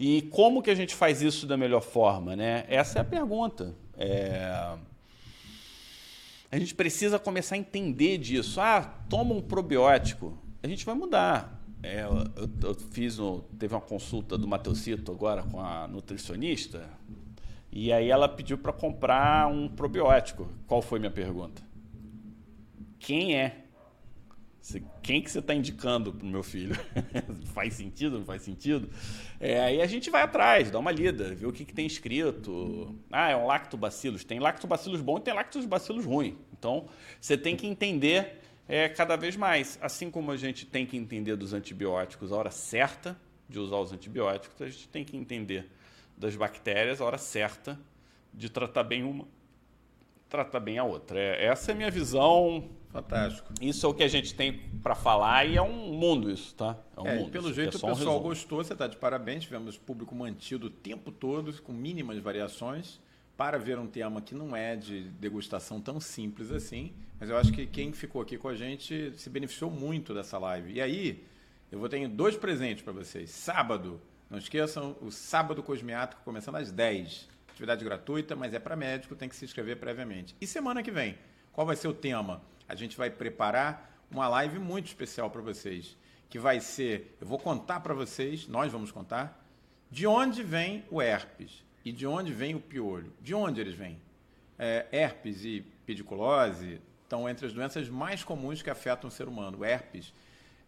E como que a gente faz isso da melhor forma? Né? Essa é a pergunta. É a gente precisa começar a entender disso. Ah, toma um probiótico. A gente vai mudar. É, eu, eu, fiz um, teve uma consulta do Mateucito agora com a nutricionista e aí ela pediu para comprar um probiótico. Qual foi minha pergunta? Quem é? Quem que você está indicando para o meu filho? faz sentido, não faz sentido? É, aí a gente vai atrás, dá uma lida, vê o que, que tem escrito. Ah, é um lactobacillus. Tem lactobacillus bom e tem lactobacillus ruim. Então, você tem que entender é, cada vez mais. Assim como a gente tem que entender dos antibióticos a hora certa de usar os antibióticos, a gente tem que entender das bactérias a hora certa de tratar bem uma, tratar bem a outra. É, essa é a minha visão Fantástico. Isso é o que a gente tem para falar e é um mundo isso, tá? É um é, mundo. Pelo jeito é o pessoal gostou, você está de parabéns. Tivemos público mantido o tempo todo, com mínimas variações, para ver um tema que não é de degustação tão simples assim. Mas eu acho que quem ficou aqui com a gente se beneficiou muito dessa live. E aí, eu vou ter dois presentes para vocês. Sábado, não esqueçam, o Sábado Cosmiático começando às 10. Atividade gratuita, mas é para médico, tem que se inscrever previamente. E semana que vem, qual vai ser o tema? A gente vai preparar uma live muito especial para vocês, que vai ser, eu vou contar para vocês, nós vamos contar, de onde vem o herpes e de onde vem o piolho. De onde eles vêm? É, herpes e pediculose estão entre as doenças mais comuns que afetam o ser humano. O herpes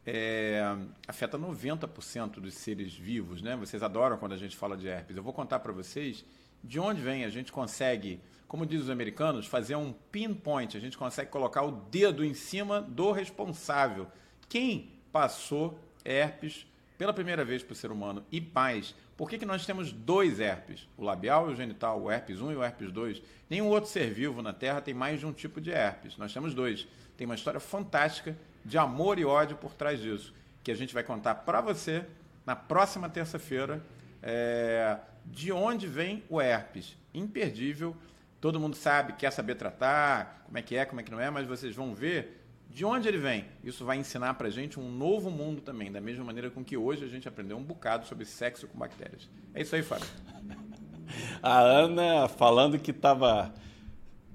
é, afeta 90% dos seres vivos, né? Vocês adoram quando a gente fala de herpes. Eu vou contar para vocês de onde vem. A gente consegue como diz os americanos, fazer um pinpoint. A gente consegue colocar o dedo em cima do responsável. Quem passou herpes pela primeira vez para o ser humano e mais, por que, que nós temos dois herpes? O labial e o genital, o herpes 1 e o herpes 2. Nenhum outro ser vivo na Terra tem mais de um tipo de herpes. Nós temos dois. Tem uma história fantástica de amor e ódio por trás disso, que a gente vai contar para você na próxima terça-feira. É, de onde vem o herpes? Imperdível todo mundo sabe, quer saber tratar, como é que é, como é que não é, mas vocês vão ver de onde ele vem. Isso vai ensinar para a gente um novo mundo também, da mesma maneira com que hoje a gente aprendeu um bocado sobre sexo com bactérias. É isso aí, Fábio. A Ana falando que estava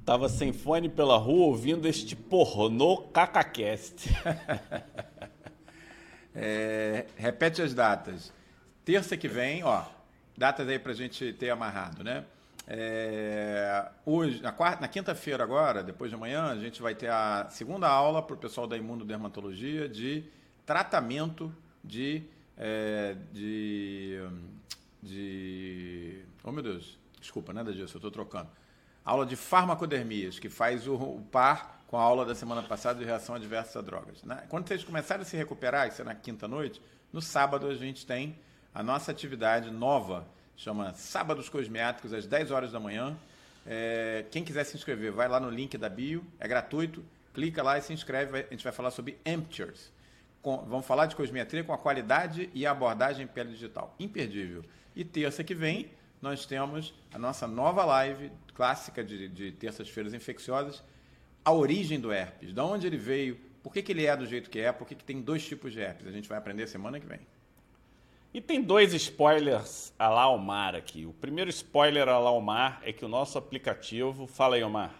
tava sem fone pela rua ouvindo este pornô CacaCast. é, repete as datas. Terça que vem, ó, datas aí para a gente ter amarrado, né? É, hoje, na, quarta, na quinta-feira agora, depois de amanhã, a gente vai ter a segunda aula para o pessoal da imunodermatologia de tratamento de, é, de, de... Oh, meu Deus. Desculpa, nada disso, eu estou trocando. Aula de farmacodermias, que faz o, o par com a aula da semana passada de reação adversa a drogas. Né? Quando vocês começarem a se recuperar, isso é na quinta noite, no sábado a gente tem a nossa atividade nova, chama Sábados Cosméticos, às 10 horas da manhã. É, quem quiser se inscrever, vai lá no link da bio, é gratuito, clica lá e se inscreve. A gente vai falar sobre Amptures. Com, vamos falar de cosmetria com a qualidade e a abordagem pele digital. Imperdível. E terça que vem, nós temos a nossa nova live clássica de, de terças-feiras infecciosas, a origem do herpes, de onde ele veio, por que, que ele é do jeito que é, por que, que tem dois tipos de herpes. A gente vai aprender semana que vem. E tem dois spoilers a lá Omar aqui. O primeiro spoiler a lá Omar é que o nosso aplicativo. Fala aí, Omar.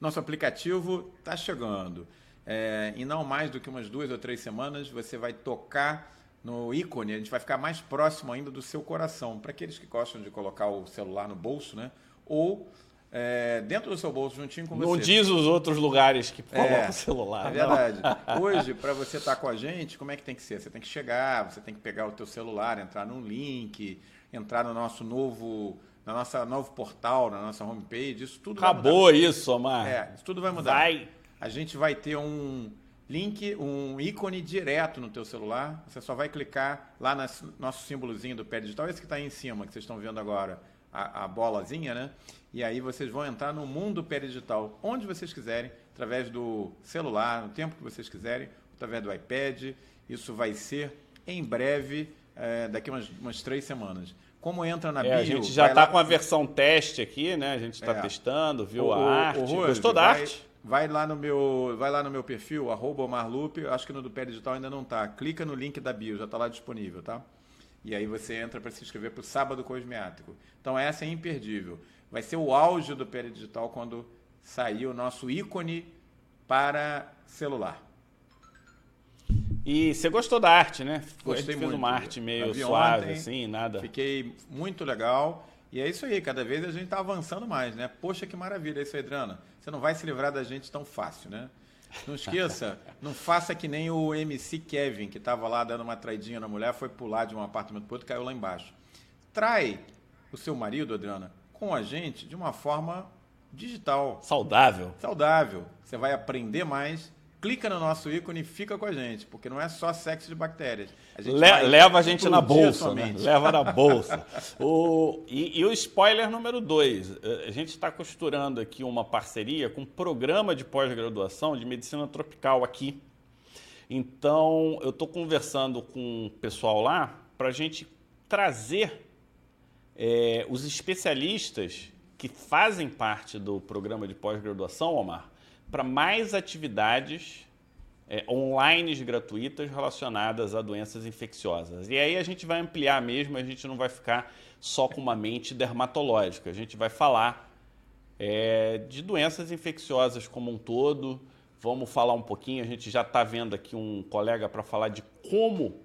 Nosso aplicativo está chegando. É, e não mais do que umas duas ou três semanas, você vai tocar no ícone, a gente vai ficar mais próximo ainda do seu coração. Para aqueles que gostam de colocar o celular no bolso, né? Ou é, dentro do seu bolso, juntinho com Não você. Não diz os outros lugares que coloca é, o celular. É verdade. Hoje, para você estar tá com a gente, como é que tem que ser? Você tem que chegar, você tem que pegar o teu celular, entrar num link, entrar no nosso novo, na nossa novo portal, na nossa homepage, isso tudo Acabou isso, Omar. É, isso tudo vai mudar. Vai. A gente vai ter um link, um ícone direto no teu celular. Você só vai clicar lá no nosso símbolozinho do pé digital, esse que está aí em cima, que vocês estão vendo agora, a, a bolazinha, né? E aí vocês vão entrar no mundo peridigital, onde vocês quiserem, através do celular, no tempo que vocês quiserem, através do iPad. Isso vai ser em breve, é, daqui umas, umas três semanas. Como entra na é, bio... A gente já está com a versão teste aqui, né? A gente está é. testando, viu o, a arte. O Rose, Gostou da vai, arte? Vai lá no meu, vai lá no meu perfil, arroba acho que no do Pé Digital ainda não está. Clica no link da bio, já está lá disponível, tá? E aí você entra para se inscrever para o Sábado Cosmiático. Então essa é imperdível. Vai ser o auge do Pele Digital quando sair o nosso ícone para celular. E você gostou da arte, né? Gostei fez muito. uma arte meio suave, ontem, assim, nada. Fiquei muito legal. E é isso aí, cada vez a gente está avançando mais, né? Poxa, que maravilha, é isso, Adriana. Você não vai se livrar da gente tão fácil, né? Não esqueça, não faça que nem o MC Kevin, que estava lá dando uma traidinha na mulher, foi pular de um apartamento para outro e caiu lá embaixo. Trai o seu marido, Adriana, com a gente de uma forma digital. Saudável. Saudável. Você vai aprender mais. Clica no nosso ícone e fica com a gente, porque não é só sexo de bactérias. A Le leva a gente na bolsa, né? leva na bolsa. o, e, e, o spoiler número dois, eh, a gente está costurando aqui uma parceria com um programa de pós-graduação de medicina tropical aqui. Então, eu estou conversando com o pessoal lá para a gente trazer é, os especialistas que fazem parte do programa de pós-graduação, Omar, para mais atividades é, online gratuitas relacionadas a doenças infecciosas. E aí a gente vai ampliar mesmo, a gente não vai ficar só com uma mente dermatológica, a gente vai falar é, de doenças infecciosas como um todo. Vamos falar um pouquinho, a gente já está vendo aqui um colega para falar de como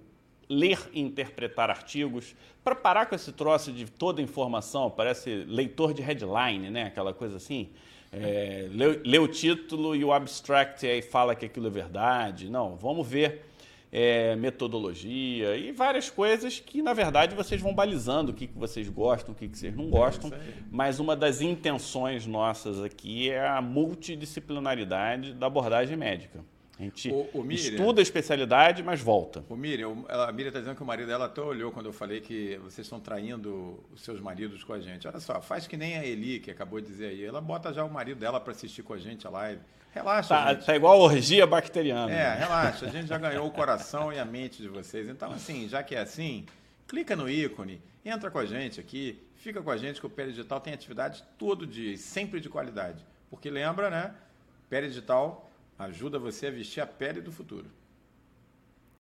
ler e interpretar artigos, para parar com esse troço de toda informação, parece leitor de headline, né? aquela coisa assim. É, lê, lê, o título e o abstract aí fala que aquilo é verdade. Não, vamos ver é, metodologia e várias coisas que, na verdade, vocês vão balizando o que, que vocês gostam, o que, que vocês não gostam. É mas uma das intenções nossas aqui é a multidisciplinaridade da abordagem médica. A gente o, o Miriam, estuda a especialidade, mas volta. O Miriam, ela, a Miriam está dizendo que o marido dela até olhou quando eu falei que vocês estão traindo os seus maridos com a gente. Olha só, faz que nem a Eli, que acabou de dizer aí. Ela bota já o marido dela para assistir com a gente a live. Relaxa, tá, gente. Tá igual orgia bacteriana. É, relaxa. A gente já ganhou o coração e a mente de vocês. Então, assim, já que é assim, clica no ícone, entra com a gente aqui, fica com a gente que o Pé Digital tem atividade todo dia e sempre de qualidade. Porque lembra, né? Pé Digital ajuda você a vestir a pele do futuro.